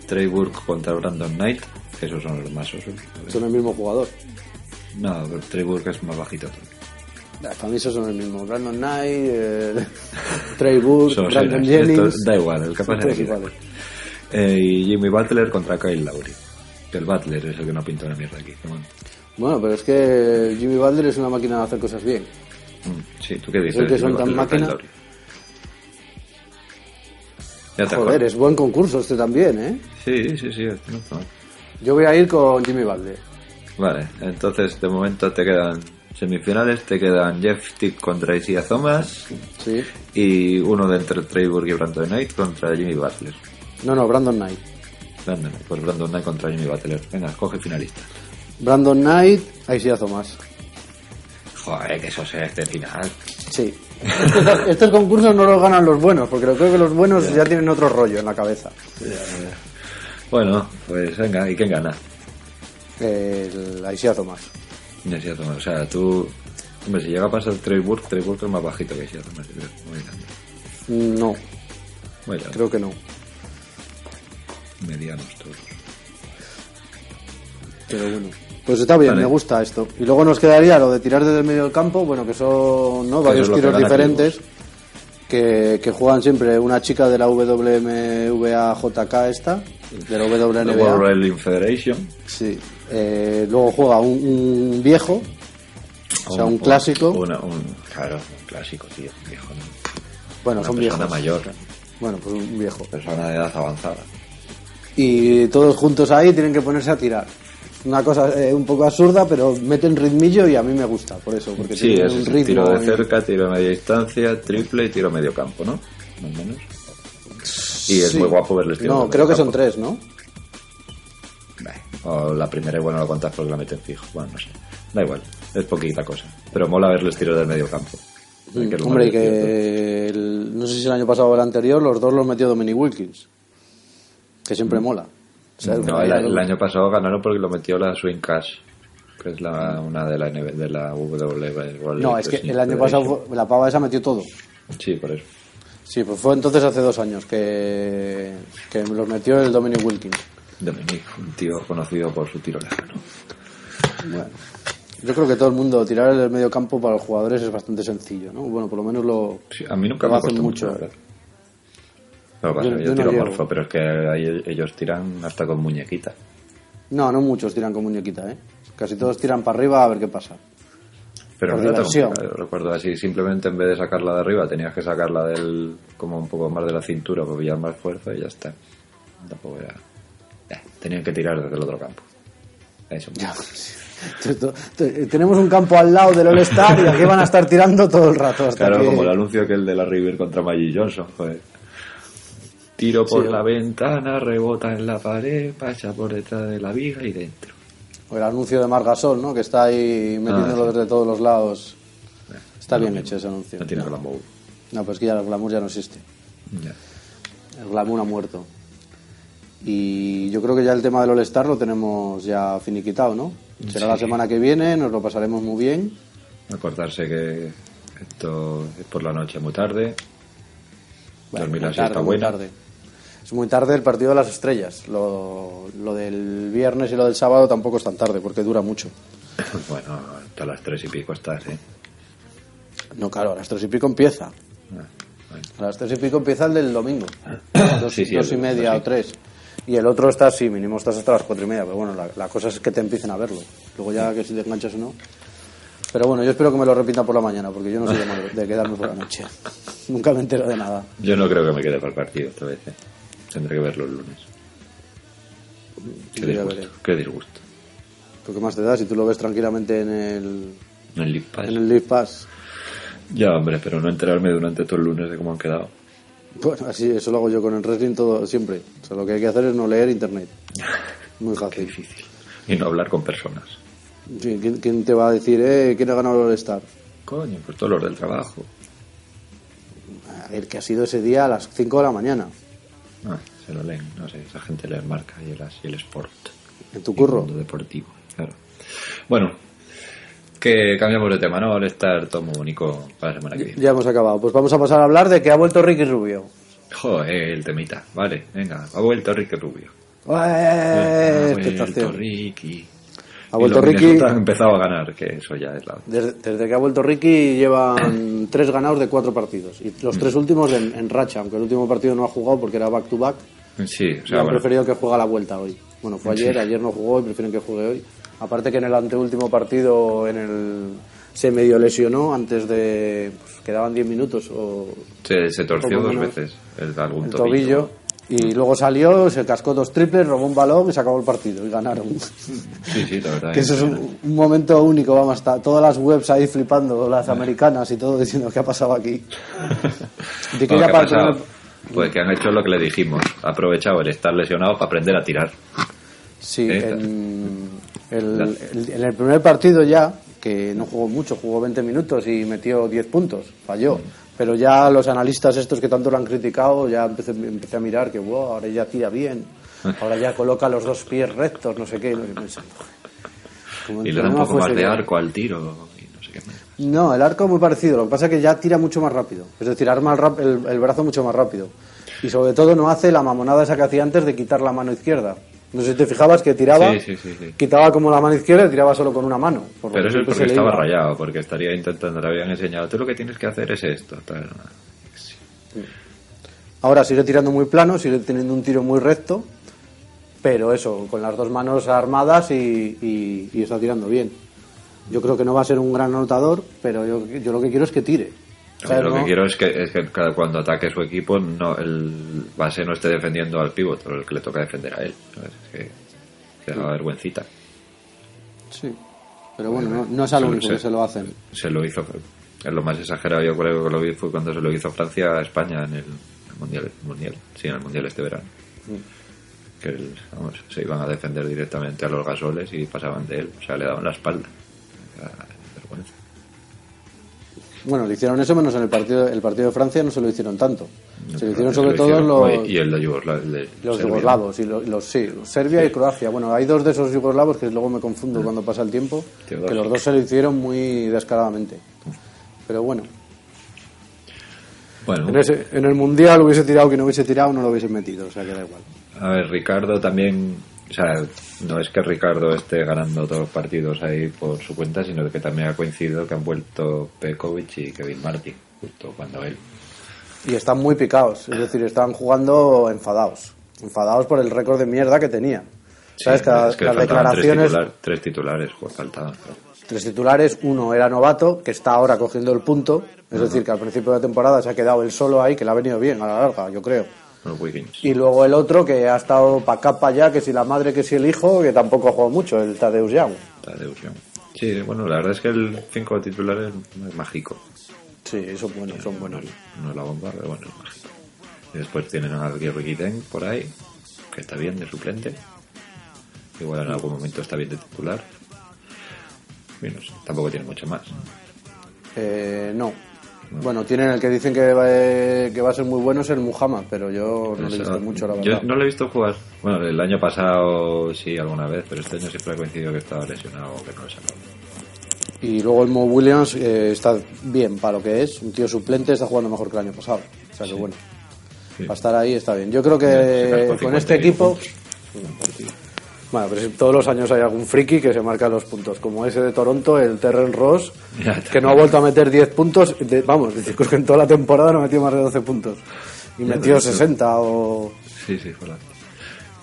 Trey Burke contra Brandon Knight. Que esos son los más osos. Son el mismo jugador. No, pero Trey Burke es más bajito. Para mí esos son el mismo. Brandon Knight, eh, Trey Burke, Brandon. Jennings. Esto da igual, el que pasa es. Eh, y Jimmy Butler contra Kyle Lowry. El Butler es el que no pinta una mierda aquí. bueno. Bueno, pero es que Jimmy Butler es una máquina de hacer cosas bien. Mm, Sí, ¿tú qué dices? el que son Jimmy tan máquina. Lowry? Ya te Joder, es buen concurso este también, ¿eh? Sí, sí, sí, este no está mal. Yo voy a ir con Jimmy Butler. Vale, entonces de momento te quedan semifinales, te quedan Jeff Tick contra Isaiah Thomas Sí. y uno de entre Trey y Brandon Knight contra Jimmy Butler. No, no, Brandon Knight. Brandon, pues Brandon Knight contra Jimmy Butler. Venga, coge finalista. Brandon Knight, Isaiah Thomas. Joder, que eso es este final. Sí. Estos, estos concursos no los ganan los buenos, porque creo que los buenos ya tienen otro rollo en la cabeza. Bueno, pues venga, ¿y quién gana? El Isaiah Thomas. Isaiah Thomas. O sea, tú... Hombre, si llega a pasar Trey Burke, Trey Burke es más bajito que Isaiah Thomas. Muy grande. No, Muy grande. creo que no. Medianos todos. Pero bueno. Pues está bien, Vale. me gusta esto. Y luego nos quedaría lo de tirar desde el medio del campo, bueno, que son ¿no? Varios tiros diferentes que, que juegan siempre una chica de la WMVAJK esta, de la World WNBA. Wrestling Federation. Sí. Eh, luego juega un, un viejo, o sea, un clásico. Una- un, claro, un clásico, tío. un Viejo, ¿no? Bueno, Una son persona viejos. mayor, Bueno, pues un viejo. persona de edad avanzada. Y todos juntos ahí tienen que ponerse a tirar. Una cosa eh, un poco absurda, pero meten ritmillo y a mí me gusta, por eso, porque Sí, tiene es un ritmo. tiro de y- cerca, tiro de media distancia, triple y tiro medio campo, ¿no? Más o menos. Y es Sí. muy guapo verles tirar. No, creo que son tres, ¿no? O la primera igual no lo contas porque la meten fijo. Bueno, no sé. Da igual, es poquita cosa. Pero mola verles tiros del medio campo. Lo Hombre, que el- no sé si el año pasado o el anterior, los dos los metió Dominic Wilkins. Que siempre mola. O sea, Mm. No, el, el año pasado ganaron porque lo metió la Swing Cash, que es la, una de la, NB de la WWE. No, es que el año pasado la pava esa metió todo. Sí, por eso. Sí, pues fue entonces hace dos años que, que los metió el Dominic Wilkins. Dominic, un tío conocido por su tiro lejano. Bueno, yo creo que todo el mundo tirar el medio campo para los jugadores es bastante sencillo, ¿no? Bueno, por lo menos lo, Sí, a mí nunca lo me hacen mucho, que pasa Yo- no tiro llego. morfo, pero es que ahí ellos tiran hasta con muñequita. No, no muchos tiran con muñequita, ¿eh? Casi todos tiran para arriba a ver qué pasa. Pero Por no recuerdo así, simplemente en vez de sacarla de arriba, tenías que sacarla del como un poco más de la cintura para pillar más fuerza y ya está. Tampoco era. Eh, tenían que tirar desde el otro campo. Eso. Esto- Tenemos un campo al lado del All-Star y aquí van a estar tirando todo el rato. Hasta Claro, que- como el anuncio que el de la River contra Magic Johnson, joder. Tiro por Sí. la ventana, rebota en la pared, pasa por detrás de la viga y dentro. O el anuncio de Margasol, ¿no? Que está ahí metiéndolo Ah, sí. desde todos los lados. Está No bien mismo. hecho ese anuncio. No tiene glamour. No, pues que ya el glamour ya no existe. Ya. El glamour ha muerto. Y yo creo que ya el tema del All-Star lo tenemos ya finiquitado, ¿no? Será la semana que viene, nos lo pasaremos muy bien. Acordarse que esto es por la noche muy tarde. Bueno, Dormir la siesta muy buena. tarde. Es muy tarde el partido de las estrellas. Lo, lo del viernes y lo del sábado tampoco es tan tarde porque dura mucho. Bueno, hasta las tres y pico estás, ¿eh? No, claro, a las tres y pico empieza. Ah, bueno. A las tres y pico empieza el del domingo. Dos, Sí, sí, dos y media sí. o tres. Y el otro está, sí, mínimo estás hasta las cuatro y media. Pero bueno, la, la cosa es que te empiecen a verlo. Luego ya que si te enganchas o no. Pero bueno, yo espero que me lo repitan por la mañana, porque yo no soy de, de quedarme por la noche. Nunca me entero de nada. Yo no creo que me quede para el partido esta vez, ¿eh? Tendré que verlo el lunes. Qué disgusto. Qué disgusto. ¿Tú qué más te da si tú lo ves tranquilamente en el, En el League Pass. en el League Pass? Ya, hombre, pero no enterarme durante todo el lunes de cómo han quedado. Bueno, así, eso lo hago yo con el wrestling todo, siempre. O sea, lo que hay que hacer es no leer internet. Muy Qué fácil. difícil. Y no hablar con personas. Sí, ¿quién, quién te va a decir, eh, quién ha ganado el All-Star? Coño, pues todos los del trabajo. El que ha sido ese día a las 5 de la mañana. Ah, se lo leen, no sé, esa gente el marca y el, y el sport. En tu curro. el mundo deportivo, claro. Bueno, que cambiamos de tema, ¿no? Ahora estar todo muy bonito para la semana que viene. Ya hemos acabado. Pues vamos a pasar a hablar de que ha vuelto Ricky Rubio. Joder, el temita. Vale, venga, ha vuelto Ricky Rubio. ¡Eh! ha vuelto. Ricky. Ha vuelto Y los Ricky. Han empezado a ganar, que eso ya es la... Desde, desde que ha vuelto Ricky llevan tres ganados de cuatro partidos. Y los tres últimos en, en racha, aunque el último partido no ha jugado porque era back to back. Sí, o sea, han bueno, preferido que juegue a la vuelta hoy. Bueno, fue ayer, ayer no jugó y prefieren que juegue hoy. Aparte que en el anteúltimo partido en el se medio lesionó antes de... Pues, quedaban 10 minutos o se, se torció dos veces el, algún el tobillo. tobillo. Y luego salió, se cascó dos triples, robó un balón y se acabó el partido y ganaron. Sí, sí, la verdad. que eso es un, un momento único, vamos, está todas las webs ahí flipando, las americanas y todo diciendo qué ha pasado aquí. De Bueno, ¿qué ha pasado? Pues que han hecho lo que le dijimos. Ha aprovechado el estar lesionado para aprender a tirar. Sí, Eh, en el, el- en el primer partido ya, que no jugó mucho, jugó 20 minutos y metió 10 puntos, falló. Pero ya los analistas estos que tanto lo han criticado, ya empecé, empecé a mirar que, wow, ahora ya tira bien, ahora ya coloca los dos pies rectos, no sé qué. y yo pensando, como Y el le da un poco más de arco al tiro y no sé qué más. No, el arco es muy parecido, lo que pasa es que ya tira mucho más rápido. Es decir, arma el, el- el brazo mucho más rápido. Y sobre todo no hace la mamonada esa que hacía antes de quitar la mano izquierda. No sé si te fijabas que tiraba, Sí, sí, sí, sí. quitaba como la mano izquierda y tiraba solo con una mano. por Pero eso es siempre porque estaba iba. rayado, porque estaría intentando, le habían enseñado, tú lo que tienes que hacer es esto. tal. Ahora sigue tirando muy plano, sigue teniendo un tiro muy recto, pero eso, con las dos manos armadas y, y- y está tirando bien. Yo creo que no va a ser un gran anotador, pero yo, yo lo que quiero es que tire. O lo que quiero es que, es que cada- cuando ataque su equipo, no el base no esté defendiendo al pívot, pero el que le toca defender a él. ¿sabes? Es que, que da vergüencita. Sí, pero bueno, no, no es al Se- único se- que se lo hacen. Se lo hizo, es lo más exagerado yo creo que lo vi fue cuando se lo hizo Francia a España en el mundial, mundial sí, en el mundial este verano. Que el- vamos, se iban a defender directamente a los gasoles y pasaban de él, o sea, le daban la espalda. Era vergüenza. Bueno, le hicieron eso menos en el partido, el partido de Francia no se lo hicieron tanto. Se lo hicieron sobre lo todo los, y el de Yugoslavia, el de los Serbia. yugoslavos y los, los- sí, Serbia y Croacia. Bueno, hay dos de esos yugoslavos que luego me confundo cuando pasa el tiempo, que los dos se lo hicieron muy descaradamente. Pero bueno, Bueno, En, ese- en el Mundial hubiese tirado que no hubiese tirado, no lo hubiese metido, o sea que da igual. a ver, Ricardo también, o sea, no es que Ricardo esté ganando todos los partidos ahí por su cuenta, sino que también ha coincidido que han vuelto Pekovic y Kevin Martin, justo cuando él. Y están muy picados, es decir, están jugando enfadados. Enfadados por el récord de mierda que tenían. ¿Sabes? Sí, que la- es que las tres, declaraciones, titular- tres titulares, pues faltaban. tres titulares, uno era novato, que está ahora cogiendo el punto, es decir, que al principio de la temporada se ha quedado él solo ahí, que le ha venido bien a la larga, yo creo. Los. Y luego el otro que ha estado para acá, para allá, que si la madre, que si el hijo, que tampoco ha jugado mucho, el Tadeusz Young. Tadeusz Young. Sí, bueno, la verdad es que el 5 titulares es mágico. Sí, son buenos, son buenos. No es la bomba, pero bueno, es mágico. Y después tienen a Gary Den por ahí, que está bien de suplente. Igual en algún momento está bien de titular. Y no sé, tampoco tiene mucho más. Eh, no. Bueno, tienen el que dicen que va, que va a ser muy bueno es el Muhammad, pero yo no le he visto mucho, la Yo verdad. no lo he visto jugar. Bueno, el año pasado sí, alguna vez, pero este año siempre ha coincidido que estaba lesionado o que no lo he sacado. Y luego el Mo Williams eh, está bien para lo que es, un tío suplente, está jugando mejor que el año pasado. O sea que bueno, Sí. para estar ahí está bien. Yo creo que con 50 este equipo, puntos. Bueno, pero si todos los años hay algún friki que se marca los puntos, como ese de Toronto, el Terrell Ross, Ya, que no ha vuelto a meter 10 puntos, de- vamos, creo que en toda la temporada no metió más de 12 puntos. Y Ya, metió pero eso- 60 o... Sí, sí, fue la...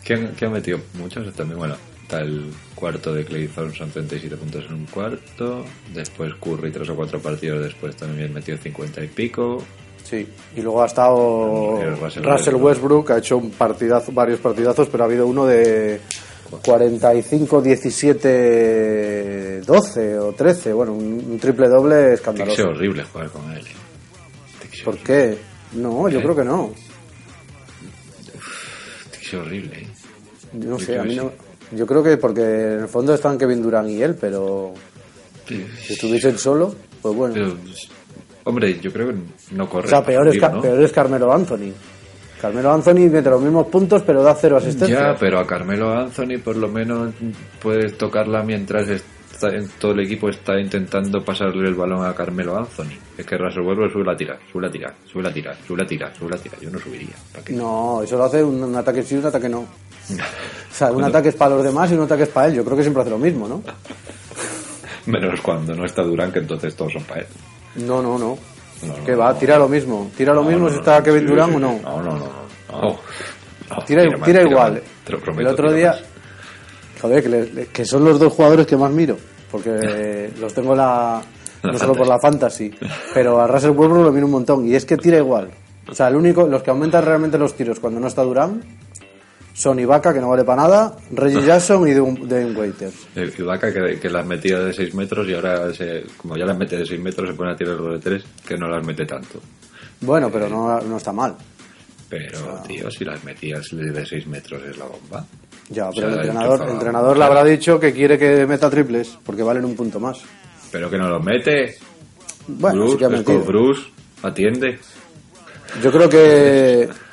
¿Quién, quién ha metido? Muchos también, bueno, está el cuarto de Clay Thompson, 37 puntos en un cuarto, después Curry tres o cuatro partidos después también metió 50 y pico, Sí, y luego ha estado El Russell, Russell Westbrook, ha hecho un partidazo, varios partidazos, pero ha habido uno de 45, 17, 12 o 13, bueno, un, un triple doble Tiene que ser escandaloso. horrible jugar con él. eh. Tiene ¿Por qué? No, yo ¿Eh? creo que no. Tiene que ser horrible. eh. Yo no Yo sé, a mí no. Yo creo que porque en el fondo están Kevin Durant y él, pero Sí. si estuviesen solo, pues bueno. Pero, hombre, yo creo que no corre. O sea, peor es, ¿no? peor es Carmelo Anthony. Carmelo Anthony mete los mismos puntos, pero da cero asistencias. Ya, pero a Carmelo Anthony por lo menos puedes tocarla mientras está, todo el equipo está intentando pasarle el balón a Carmelo Anthony. Es que Russell Westbrook sube la tira, sube la tira, sube la tira, sube la tira, sube la tira. Yo no subiría. ¿Para qué? No, eso lo hace un, un ataque sí y un ataque no. O sea, un Cuando- ataque es para los demás y un ataque es para él. Yo creo que siempre hace lo mismo, ¿no? Menos cuando no está Durán, que entonces todos son para él. No, no, no. No, no, que va, no. tira lo mismo. Tira lo mismo si está Kevin Durant o no. No, no, no. Tira, más, tira más. igual. Te lo prometo, el otro día, más. joder, que, le- que son los dos jugadores que más miro, porque los tengo en la, no La solo por la fantasy, pero a Russell Westbrook lo miro un montón y es que tira igual. O sea, el único, los que aumentan realmente los tiros cuando no está Durant son Ibaka, que no vale para nada, Reggie Jackson y Dwayne Waiters. El Ibaka que, que las metía de 6 metros y ahora, se, como ya las mete de 6 metros, se pone a tirar los de 3, que no las mete tanto. Bueno, pero no, no está mal. Pero, tío, si las metías de 6 metros es la bomba. Ya, O pero sea, el entrenador, el entrenador le habrá dicho que quiere que meta triples, porque valen un punto más. Pero que no los mete. Bueno, sí Bruce, que ha metido. Scott Bruce, atiende. Yo creo que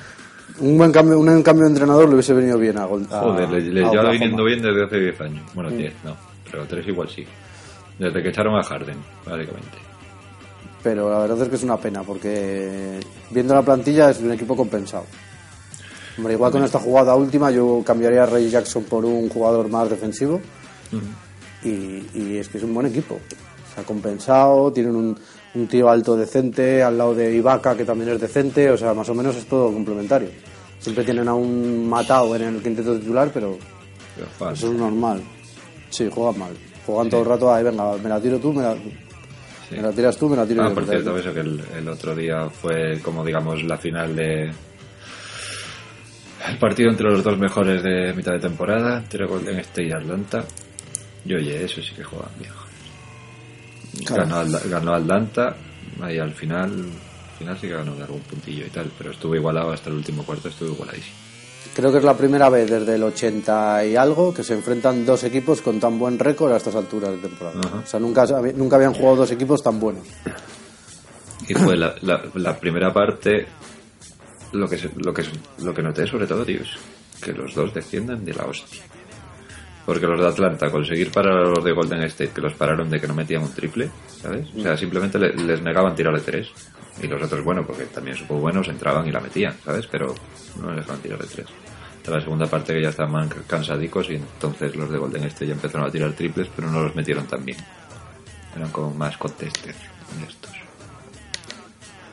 un buen cambio, un cambio de entrenador le hubiese venido bien a, Gol- a Joder, le, lleva viniendo bien desde hace 10 años. Mm. Bueno, 10, no. Pero 3 igual sí. Desde que echaron a Harden, básicamente. Pero la verdad es que es una pena, porque viendo la plantilla es un equipo compensado. Hombre, igual con esta jugada última yo cambiaría a Ray Jackson por un jugador más defensivo y, y es que es un buen equipo. Se ha compensado, tienen un, un tío alto decente al lado de Ibaka que también es decente, o sea, más o menos es todo complementario. Siempre tienen a un matado en el quinteto titular, pero eso es normal. Sí, juegan mal. Juegan todo el rato, ahí venga, me la tiro tú, me la, me la tiras tú, me la tiro Ah, yo. por cierto, eso que el, el otro día fue como digamos la final de el partido entre los dos mejores de mitad de temporada, entre Golden State y Atlanta. Y oye, eso sí que juegan bien. Ganó, Atlanta, ahí al final, al final sí que ganó de algún puntillo y tal, pero estuvo igualado hasta el último cuarto, estuvo igualadísimo. Creo que es la primera vez desde el 80 y algo que se enfrentan dos equipos con tan buen récord a estas alturas de temporada. Ajá. O sea, nunca, nunca habían jugado dos equipos tan buenos. Y fue la, la, la primera parte, lo que, lo, que, lo que noté sobre todo, tío, es que los dos desciendan de la hostia. Porque los de Atlanta, conseguir parar a los de Golden State, que los pararon de que no metían un triple, ¿sabes? O sea, simplemente le- les negaban tirar de tres. Y los otros, bueno, porque también supo buenos, entraban y la metían, ¿sabes? Pero no les dejaban tirar de tres. Hasta la segunda parte que ya estaban cansadicos y entonces los de Golden State ya empezaron a tirar triples, pero no los metieron tan bien. Eran como más contesters estos.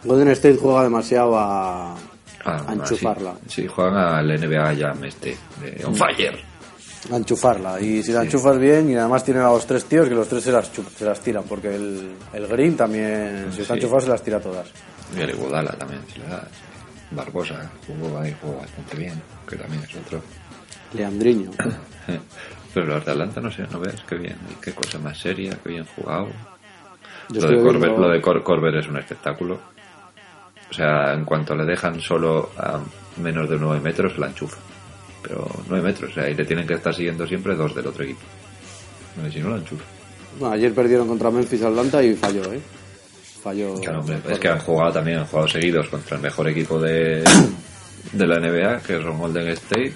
Golden State juega demasiado a, Ah, a enchufarla. Sí, sí, juegan al NBA Jam este, de On Fire. A enchufarla. Y si la enchufas bien, y además tienen a los tres tíos que los tres se las, se las tiran, porque el, el Green también, si está Sí. enchufado, se las tira todas. Y el Iguodala también, si le das. Barbosa jugó ahí, jugó bastante bien, que también es otro. Leandriño. Pero los de Atlanta, no sé, no ves, qué bien, y qué cosa más seria, qué bien jugado. Yo Lo de, Corbett, viendo- lo de Cor- Corbett es un espectáculo. O sea, en cuanto le dejan solo a menos de 9 metros, la enchufa. Pero 9 metros, o sea, y le tienen que estar siguiendo siempre dos del otro equipo. No, si no, la enchufa. Bueno, ayer perdieron contra Memphis Atlanta y falló, ¿eh? Falló. Claro, hombre, es que han jugado también, han jugado seguidos contra el mejor equipo de, de la NBA, que es Golden State.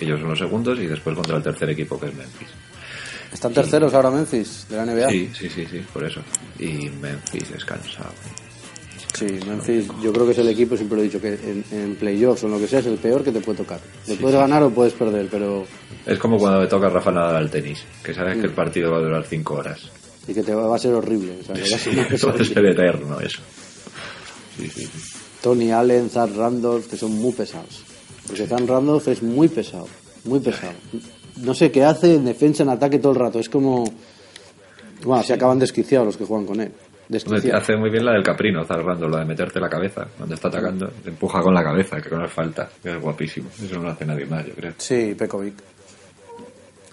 Ellos son los segundos y después contra el tercer equipo, que es Memphis. Están terceros ahora Memphis, de la NBA. Sí, sí, sí, sí, por eso. Y Memphis es cansado. Sí, Memphis, yo creo que es el equipo, siempre lo he dicho, que en, en playoffs o en lo que sea es el peor que te puede tocar. Le puedes ganar o puedes perder, pero. Es como cuando me toca Rafa Nadal al tenis, que sabes que el partido va a durar 5 horas. Y que te va, va a ser horrible. o sea, que va a ser Eso eterno, eso. Sí, sí, sí. Tony Allen, Zach Randolph, que son muy pesados. Porque Zach Randolph es muy pesado, muy pesado. No sé qué hace en defensa, en ataque todo el rato. Es como. Bueno, se acaban desquiciados los que juegan con él. Hace muy bien la del Caprino, cerrando, lo de meterte la cabeza cuando está atacando. Te empuja con la cabeza, que no es falta. Es guapísimo. Eso no lo hace nadie más, yo creo. Sí, Pekovic.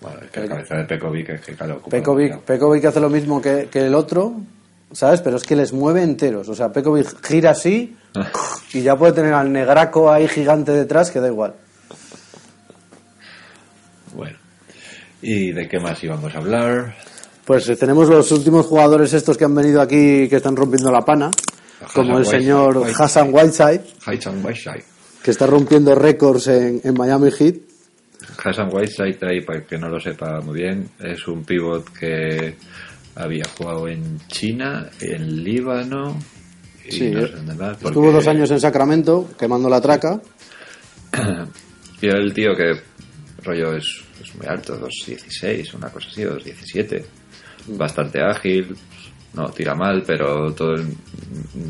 Bueno, es que la cabeza de Pekovic es que, claro, Pekovic. Pekovic hace lo mismo que, que el otro, ¿sabes? Pero es que les mueve enteros. O sea, Pekovic gira así y ya puede tener al negraco ahí gigante detrás que da igual. Bueno. ¿Y de qué más íbamos a hablar? Pues eh, tenemos los últimos jugadores estos que han venido aquí que están rompiendo la pana, como el señor Whiteside. Hassan Whiteside, Hassan Whiteside. que está rompiendo récords en, en Miami Heat. Hassan Whiteside, ahí, para el que no lo sepa muy bien, es un pivot que había jugado en China, en Líbano y Sí, no sé dónde más. Estuvo dos años en Sacramento quemando la traca. Y el tío que rollo es, es muy alto, 2.16, una cosa así, 2.17. Bastante ágil, no tira mal, pero todo el-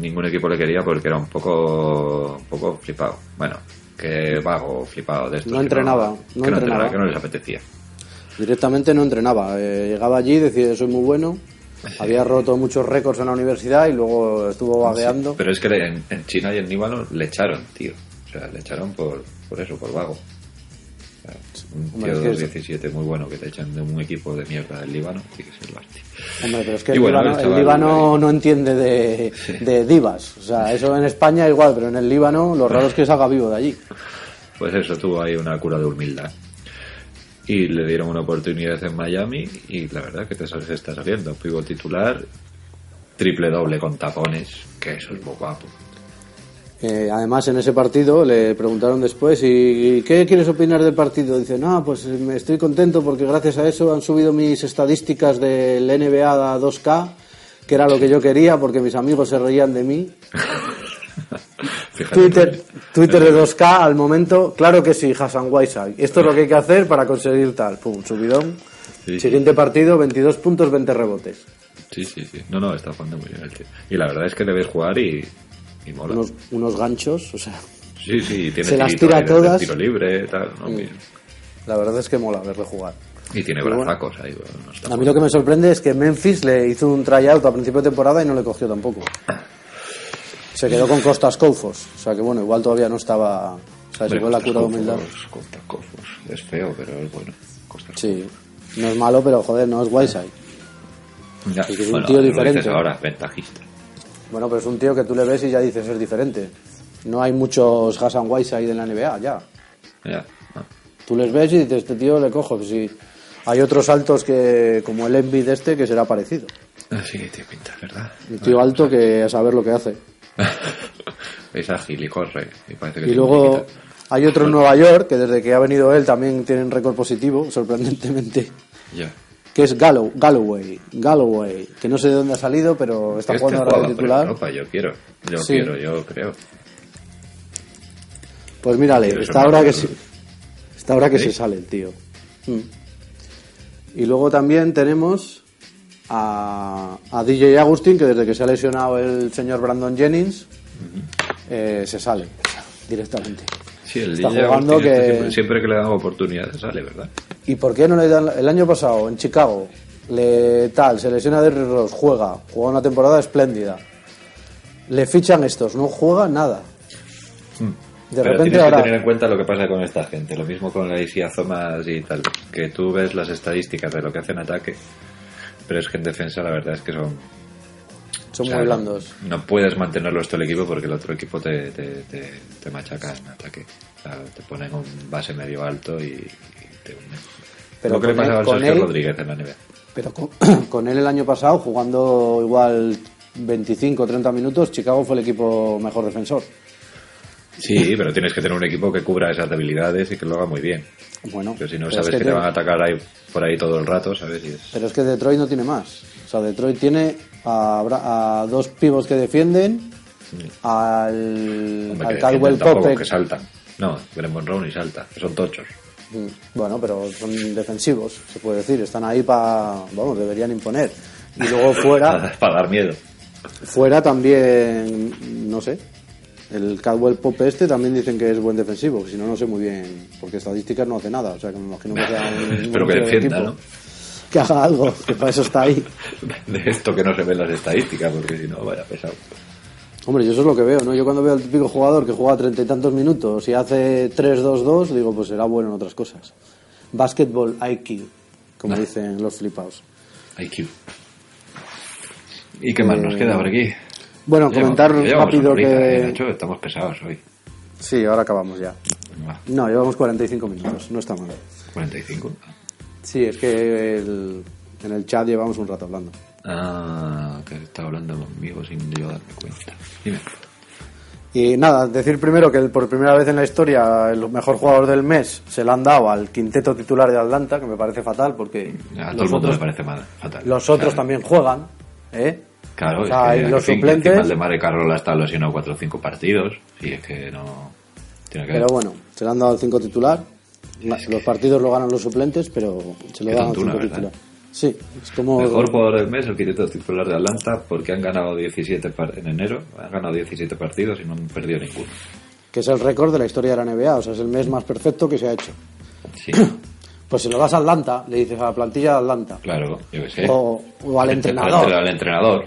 ningún equipo le quería porque era un poco, un poco flipado. Bueno, que vago, flipado de estos. No entrenaba, no que no entrenaba. entrenaba, que no les apetecía. Directamente no entrenaba. Eh, llegaba allí, decía soy muy bueno. Había roto muchos récords en la universidad y luego estuvo vagueando. Pero es que en, en China y en Líbano le echaron, tío. O sea, le echaron por, por eso, por vago. Sea, un tío de que 17 muy bueno que te echan de un equipo de mierda del Líbano, tiene que ser. Hombre, pero es que el, bueno, Líbano, el Líbano no entiende de, de divas. O sea, eso en España igual, pero en el Líbano lo raro es que salga vivo de allí. Pues eso, tuvo ahí una cura de humildad. Y le dieron una oportunidad en Miami y la verdad que te se está saliendo. Pivo titular, triple doble con tapones, que eso es muy guapo. Eh, además, en ese partido le preguntaron después, ¿y qué quieres opinar del partido? Dice, no, pues me estoy contento porque gracias a eso han subido mis estadísticas del NBA a 2K, que era lo que yo quería porque mis amigos se reían de mí. Twitter, Twitter de 2K al momento, claro que sí, Hassan Whiteside. Esto es lo que hay que hacer para conseguir tal. Pum, subidón. Sí, sí. Siguiente partido, 22 puntos, 20 rebotes. Sí, sí, sí. No, no, está jugando muy bien el tío. Y la verdad es que le ves jugar y, y mola. Unos, unos ganchos, o sea, Sí, sí, tiene Se las tira todas. Mm. tiro libre, tal, ¿no? Bien. la verdad es que mola verle jugar. Y tiene Pero bueno. ahí. bueno, no está A mí lo que me sorprende es que Memphis le hizo un tryout a principio de temporada y no le cogió tampoco. Se quedó con Costas Koufos. O sea que bueno, igual todavía no estaba. O sea, se fue la cura de humildad. Costas Cofos. Es feo, pero es bueno. Costas Sí. No es malo, pero joder, no es Whiteside. Ya, Es que es un bueno, tío lo diferente. dices ahora, ventajista. Bueno, pero es un tío que tú le ves y ya dices es diferente. No hay muchos Hassan Whiteside en la NBA, ya. Ya, no. Tú les ves y dices, este tío le cojo. Pues sí. Hay otros altos que, como el Envy de este, que será parecido. Ah, Sí, tiene pinta, ¿verdad? Un tío alto que a saber lo que hace. es ágil y corre. Y, parece que Y luego. Hay otro en Nueva York, que desde que ha venido él también tienen récord positivo, sorprendentemente, Ya. Que es Gallo- Galloway. Galloway, que no sé de dónde ha salido, pero está Este jugando ahora de titular. Europa, yo quiero. Yo Sí. quiero, yo creo. Pues mírale, está ahora que se, está ahora que ¿Sí? se sale el tío. Mm. Y luego también tenemos a, a DJ Agustín, que desde que se ha lesionado el señor Brandon Jennings, eh, se sale directamente. Sí, el Está DJ jugando Agustín este que- siempre, siempre que le dan oportunidades sale, ¿verdad? ¿Y por qué no le dan el año pasado en Chicago? Le tal, se lesiona Derrick Rose, juega, juega una temporada espléndida. Le fichan estos, no juega nada. De Hmm. Pero repente tienes ahora que tener en cuenta lo que pasa con esta gente. Lo mismo con la Isia Thomas y tal. Que tú ves las estadísticas de lo que hace en ataque, pero es que en defensa la verdad es que son... son o sea, muy no- blandos. No, puedes mantenerlo esto el equipo porque el otro equipo te, te, te, te machaca en ataque. O sea, te ponen un base medio alto y, y te hunden. Pero lo que le pasaba con Sergio él- Rodríguez en la NBA. Pero con, con él el año pasado, jugando igual 25 o 30 minutos, Chicago fue el equipo mejor defensor. Sí, pero tienes que tener un equipo que cubra esas debilidades y que lo haga muy bien. Bueno, Pero si no pero sabes es que, que te te- van a atacar ahí, por ahí todo el rato, ¿sabes? Y es- Pero es que Detroit no tiene más. O sea, Detroit tiene a, a dos pivos que defienden, al, Hombre, al que Caldwell Pope. que saltan. No, Graham Monroe ni salta, que son tochos. Bueno, pero son defensivos, se puede decir. Están ahí para. Vamos, deberían imponer. Y luego fuera, Para dar miedo. fuera también, no sé. El Caldwell Pope este también dicen que es buen defensivo, si no, no sé muy bien, porque estadísticas no hace nada. O sea, que me imagino que sea un. Pero que defienda. ¿no? Que haga algo, que para eso está ahí. De esto que no se ven las estadísticas, porque si no, vaya pesado. Hombre, yo eso es lo que veo, ¿no? Yo cuando veo al típico jugador que juega treinta y tantos minutos y hace 3-2-2, digo, pues será bueno en otras cosas. Basketball IQ, como dicen los flipaos. IQ. ¿Y qué más nos queda por aquí? Bueno, Llevamos- comentar llevamos rápido eh, que... Estamos pesados hoy. Sí, ahora acabamos ya. No, llevamos 45 minutos, no está mal. 45. Sí, es que el- en el chat llevamos un rato hablando. Ah, que está hablando conmigo sin yo darme cuenta. Dime. Y nada, decir primero que el- por primera vez en la historia el mejor jugador del mes se lo han dado al quinteto titular de Atlanta, que me parece fatal porque A todo los el mundo otros, le parece mal, fatal. los otros también juegan, ¿eh? Claro, O sea, es y los suplentes- el de Mare Carroll ha estado lesionado 4 o 5 partidos. Y es que no. Tiene que Pero bueno, se le han dado al 5 titular. Los partidos lo ganan los suplentes, pero se lo dan al tontuna, 5 ¿verdad? titular. Sí, es como... Mejor jugador del mes, el quinteto titular de Atlanta, porque han ganado 17 par- en enero, han ganado 17 partidos y no han perdido ninguno. Que es el récord de la historia de la NBA, o sea, es el mes más perfecto que se ha hecho. Sí, Pues se lo das a Atlanta, le dices a la plantilla de Atlanta. claro, yo sé. O, o al Al entre- entrenador. Al, entrenador.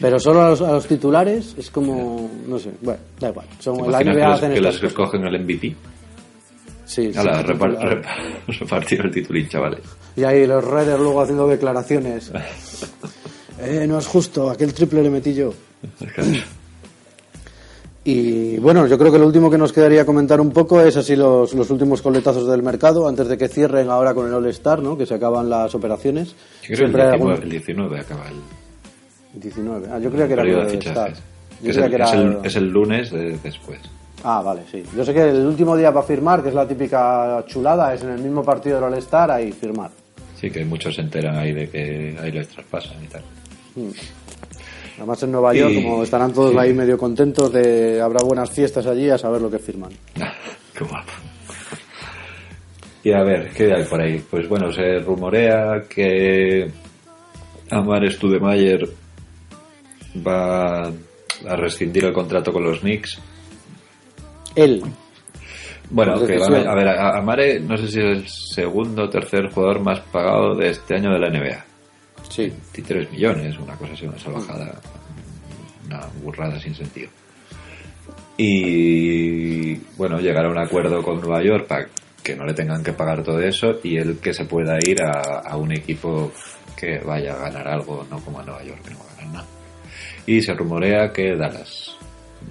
Pero solo a los, a los titulares es como... No sé, bueno, da igual. Son, ¿Te la NBA que, hacen les, que escogen el MVP? Sí, Ala, sí, repartir el titulín, chavales. Y ahí los Raiders luego haciendo declaraciones. Eh, no es justo, aquel triple le metí yo. Y bueno, yo creo que lo último que nos quedaría comentar un poco es así los, los últimos coletazos del mercado, antes de que cierren ahora con el All-Star, ¿no? que se acaban las operaciones. Yo creo que el Siempre hay 19, algún- el 19 acaba el 19. Ah, yo creía que era el All-Star. Es el, es lunes de- después. Ah, vale, sí. Yo sé que el último día para firmar, que es la típica chulada, es en el mismo partido del All-Star, ahí firmar. Sí, que muchos se enteran ahí de que ahí les traspasan y tal. Además en Nueva York, Y- como estarán todos sí. ahí medio contentos de habrá buenas fiestas allí, a saber lo que firman. Qué guapo. Y a ver, ¿qué hay por ahí? Pues bueno, se rumorea que Amar Studemayer va a rescindir el contrato con los Knicks. Él. Bueno, van decisión. a, ver, a- Amare no sé si es el segundo o tercer jugador más pagado de este año de la NBA. Sí. 23 millones, una cosa así, una salvajada, una burrada sin sentido. Y bueno, llegar a un acuerdo con Nueva York para que no le tengan que pagar todo eso y él que se pueda ir a, a un equipo que vaya a ganar algo, no como a Nueva York, que no va a ganar nada. Y se rumorea que Dallas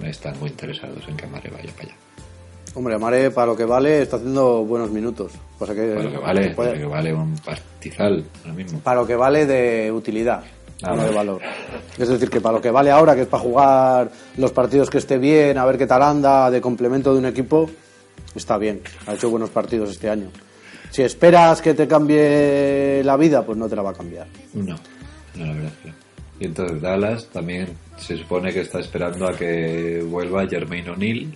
están muy interesados en que Amare vaya para allá. Hombre, Amare, para lo que vale, está haciendo buenos minutos. Pasa que, Para lo que vale, puede- para lo que vale un pastizal ahora mismo. para lo que vale de utilidad, Ah, no vale. de valor. Es decir, que para lo que vale ahora, que es para jugar los partidos que esté bien, a ver qué tal anda, de complemento de un equipo, está bien. Ha hecho buenos partidos este año. Si esperas que te cambie la vida, pues no te la va a cambiar. No, no, la verdad es que no. Y entonces Dallas también se supone que está esperando a que vuelva Jermaine O'Neal,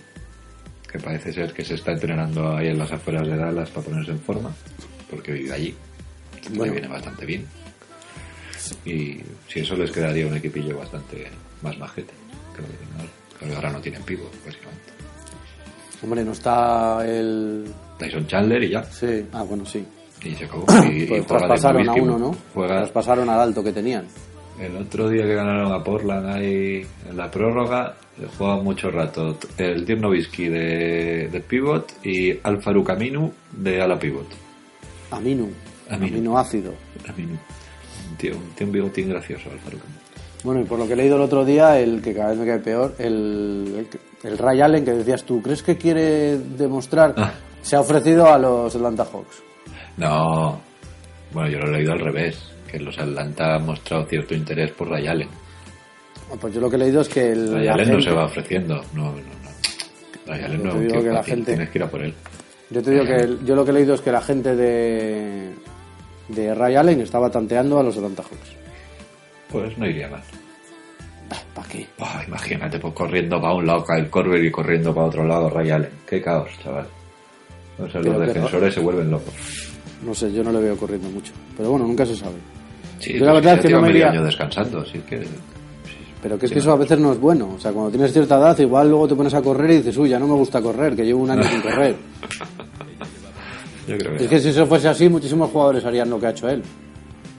que parece ser que se está entrenando ahí en las afueras de Dallas para ponerse en forma, porque vive allí. Le Bueno. viene bastante bien. Y si eso les quedaría un equipillo bastante más majete. Creo que no- creo que ahora no tienen pivo, básicamente. Hombre, no está el... Tyson Chandler y ya. Sí, ah, bueno, sí. Y se acabó. Y, y Pues juega traspasaron a uno, ¿no? Juega, Traspasaron al alto que tenían. El otro día que ganaron a Portland ahí en la prórroga, jugaba mucho rato el Dirk Nowitzki de, de pivot y Alfaru Caminu de ala pivot. Aminu. Aminu. Aminoácido. Caminu. Un tío, un tío un bigotín gracioso, Alfaru Caminu. Bueno, y por lo que he leído el otro día, el que cada vez me cae peor, el, el, el Ray Allen que decías tú, ¿crees que quiere demostrar? Ah. Se ha ofrecido a los Atlanta Hawks. No, bueno, yo lo he leído al revés, que los Atlanta han mostrado cierto interés por Ray Allen. Ah, Pues yo lo que he leído es que el, Ray Allen no se va ofreciendo, no, no, no. Ray Allen Yo no digo que la gente- tienes que ir a por él. Yo te digo que el- yo lo que he leído es que la gente de de Ray Allen estaba tanteando a los Atlanta Hawks. Pues no iría mal. ¿Para qué? Buah, imagínate, pues corriendo para un lado Kyle Korver y corriendo para otro lado Ray Allen. Qué caos, chaval. O sea, Pero los defensores se vuelven locos. No sé, yo no le veo corriendo mucho. Pero bueno, nunca se sabe. Sí, Yo la verdad es que no me iría- año descansando, así que... Pero que es Sí, que eso a veces no es bueno. O sea, cuando tienes cierta edad, igual luego te pones a correr y dices, uy, ya no me gusta correr, que llevo un año sin correr. Yo creo que... Es que si eso fuese así, muchísimos jugadores harían lo que ha hecho él.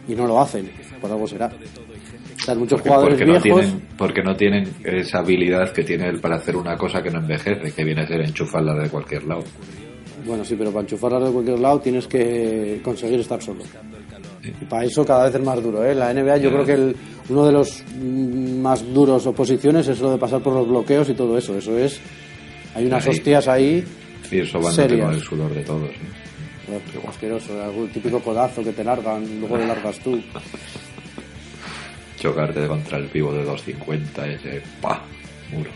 Y no lo hacen. Por algo será. O sea, muchos porque, jugadores porque no viejos... tienen, porque no tienen esa habilidad que tiene él para hacer una cosa que no envejece, que viene a ser enchufarla de cualquier lado. Bueno, sí, pero para enchufarlas de cualquier lado tienes que conseguir estar solo. Y para eso cada vez es más duro. ¿eh? La NBA yo creo que el- uno de los más duros oposiciones es lo de pasar por los bloqueos y todo eso. Eso es... Hay unas Ahí. hostias ahí... Ir sobándote Serias. con el sudor de todos. ¿eh? Qué asqueroso, algún típico codazo que te largan, luego le largas tú. Chocarte contra el pivo de 250, ese... ¡Pah! Muro.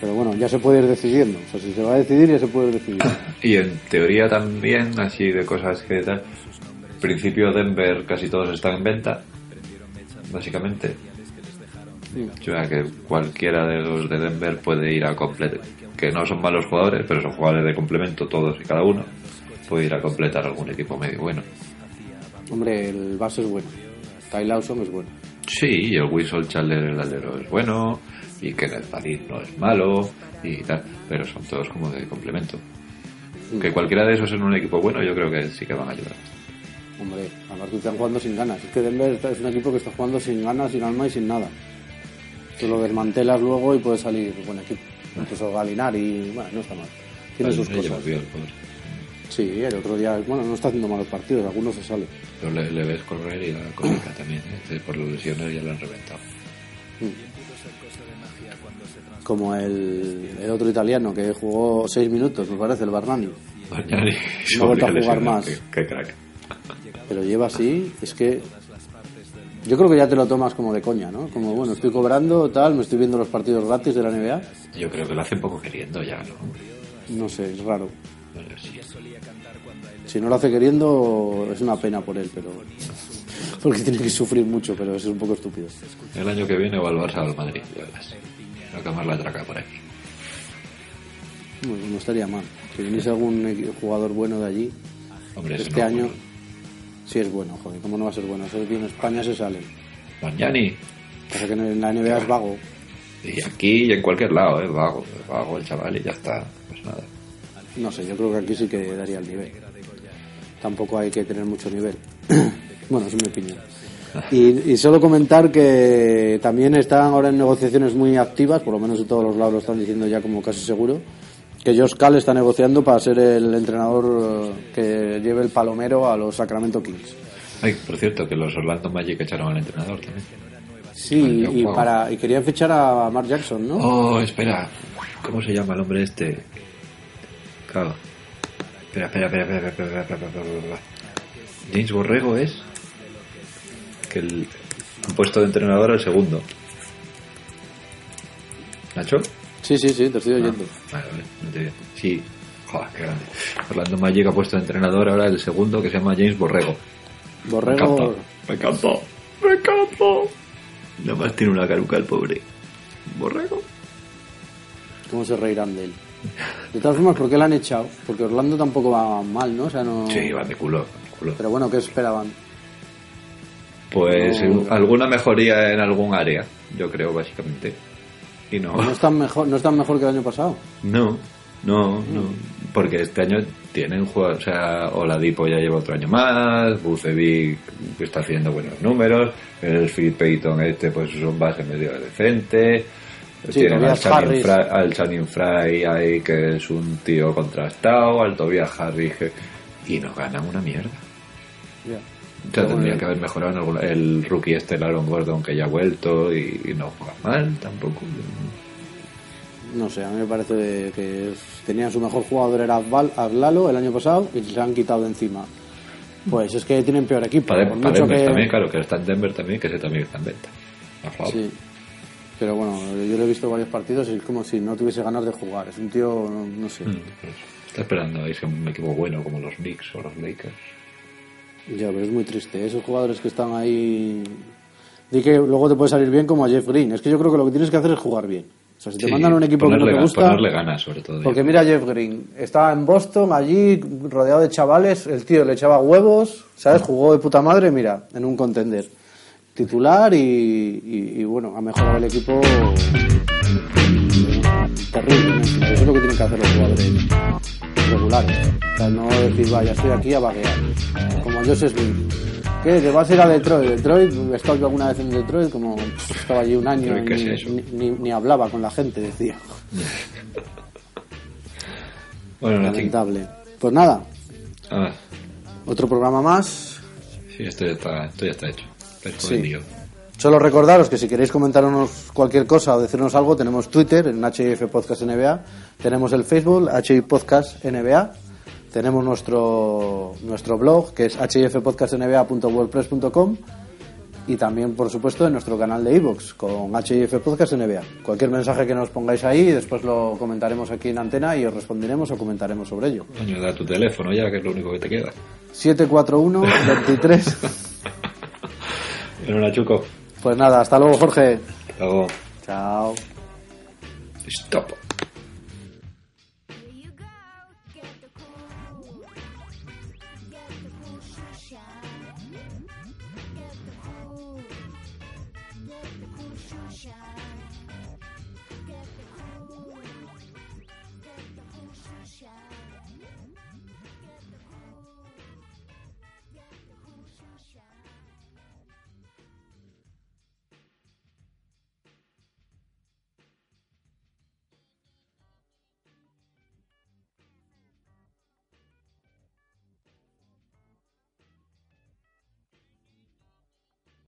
Pero bueno, ya se puede ir decidiendo. O sea, si se va a decidir, ya se puede ir decidiendo. Y en teoría también, así de cosas que tal, principio Denver casi todos están en venta, básicamente. O sea que cualquiera de los de Denver puede ir a completar, que no son malos jugadores, pero son jugadores de complemento todos y cada uno, puede ir a completar algún equipo medio bueno. Hombre, el base es bueno. Ty Lawson es bueno. Sí, y el Whistle Chandler el alero es bueno, y Kenneth Farid no es malo, y tal, pero son todos como de complemento. Que cualquiera de esos en un equipo bueno yo creo que sí que van a ayudar. Hombre, aparte están jugando sin ganas. Es que Denver es un equipo que está jugando sin ganas, sin alma y sin nada. Tú lo desmantelas luego y puede salir buen equipo. Incluso Galinar y bueno, no está mal. Tiene sus cosas. bien. Sí, el otro día, bueno, no está haciendo malos partidos, algunos se sale. Pero le, le ves correr y la cómica también, ¿eh? Por las lesiones ya lo han reventado. Como el, el otro italiano que jugó seis minutos, me parece, el Barnani. Y No ha vuelto a jugar más. Qué, qué crack. Pero lleva así, es que. Yo creo que ya te lo tomas como de coña, ¿no? Como, bueno, estoy cobrando, tal, me estoy viendo los partidos gratis de la NBA. Yo creo que lo hace un poco queriendo ya, ¿no? No sé, es raro. Bueno, sí. Si no lo hace queriendo, es una pena por él, pero. Porque tiene que sufrir mucho, pero eso es un poco estúpido. El año que viene va al Barça al Madrid, ya verás. Va a quemar la traca por aquí. No, no estaría mal. Que viniese algún jugador bueno de allí. Hombre, Este no, año. Sí es bueno, joder, ¿cómo no va a ser bueno? Eso en España se sale. Mañani. Pasa que en la NBA es vago. Y aquí y en cualquier lado, ¿eh? Vago, vago el chaval y ya está. Pues nada. No sé, yo creo que aquí sí que daría el nivel. Tampoco hay que tener mucho nivel. bueno, es mi opinión. Y, y solo comentar que también están ahora en negociaciones muy activas, por lo menos de todos los lados lo están diciendo ya como casi seguro, que Josh Call está negociando para ser el entrenador eh, que lleve el palomero a los Sacramento Kings. Ay, por cierto, que los Orlando Magic echaron al entrenador también. Sí, y, para, y querían fichar a Mark Jackson, ¿no? Oh, espera, ¿cómo se llama el hombre este? Claro. Espera, espera, espera, espera, espera, espera, espera, espera. James Borrego es que han puesto de entrenador al segundo. ¿Nacho? Sí, sí, sí, te estoy oyendo. Vale, vale, no te digo. Sí. Joder, qué grande. Orlando Magic ha puesto de entrenador ahora el segundo que se llama James Borrego. Borrego. me encanta, me encanta. Nada más tiene una caruca el pobre. Borrego. ¿Cómo se reirán de él? De todas formas, ¿por qué lo han echado? Porque Orlando tampoco va mal, ¿no? O sea, no... Sí, va de culo, va de culo. Pero bueno, ¿qué esperaban? Pues No. alguna mejoría en algún área, yo creo, básicamente. Y no. No están mejor, no están mejor que el año pasado. No, no, no. Porque este año tienen jugadores, o sea, Oladipo ya lleva otro año más, Bucevic está haciendo buenos números, el Phil Payton este pues es un base medio decente, Sí, tienen al Channing. Fry, al Channing Fry ahí que es un tío contrastado, al Tobias Harris que- y nos ganan una mierda. Ya. O sea, Pero tendría bueno, que haber mejorado en alguna- el rookie este, el Aaron Gordon, que ya ha vuelto y, y no juega mal tampoco. No sé, a mí me parece que tenían su mejor jugador era Aglalo el año pasado y se han quitado de encima. Pues es que tienen peor equipo. Para, por para mucho Denver que- también, claro, que está en Denver también, que ese también está en venta. Sí. Pero bueno, yo lo he visto varios partidos y es como si no tuviese ganas de jugar. Es un tío, no, no sé. Mm, pues, está esperando a irse a un equipo bueno como los Knicks o los Lakers. Ya, pero es muy triste. Esos jugadores que están ahí. Di que luego te puede salir bien como a Jeff Green. Es que yo creo que lo que tienes que hacer es jugar bien. O sea, si te Sí, mandan a un equipo que no te gusta. Ponerle ganas, sobre todo. Porque mira Jeff Green, estaba en Boston, allí, rodeado de chavales, el tío le echaba huevos, ¿sabes? Jugó de puta madre, mira, en un contender. Titular y, y- y, bueno, ha mejorado el equipo terrible. Eso es lo que tienen que hacer los jugadores regulares. O sea, no decir, vaya, estoy aquí a vaguear. Como Joseph Smith. ¿Qué? ¿Te vas a ir a Detroit? Detroit, he estado yo alguna vez en Detroit, como estaba allí un año ni, ni- ni hablaba con la gente, decía. Bueno. Lamentable. Pues nada, Ah, otro programa más. sí, esto ya está, esto ya está hecho. Pesco Sí. Solo recordaros que si queréis comentarnos cualquier cosa o decirnos algo, tenemos Twitter en HIF Podcast NBA, tenemos el Facebook HI Podcast NBA, tenemos nuestro, nuestro blog que es hifpodcastnba.wordpress.com y también, por supuesto, en nuestro canal de iVoox con HIF Podcast NBA. Cualquier mensaje que nos pongáis ahí, después lo comentaremos aquí en antena y os responderemos o comentaremos sobre ello. Coño, da tu teléfono ya, que es lo único que te queda. 741 23 Bueno, Nachuco. Pues nada, hasta luego Jorge. Luego. Chao. Stop.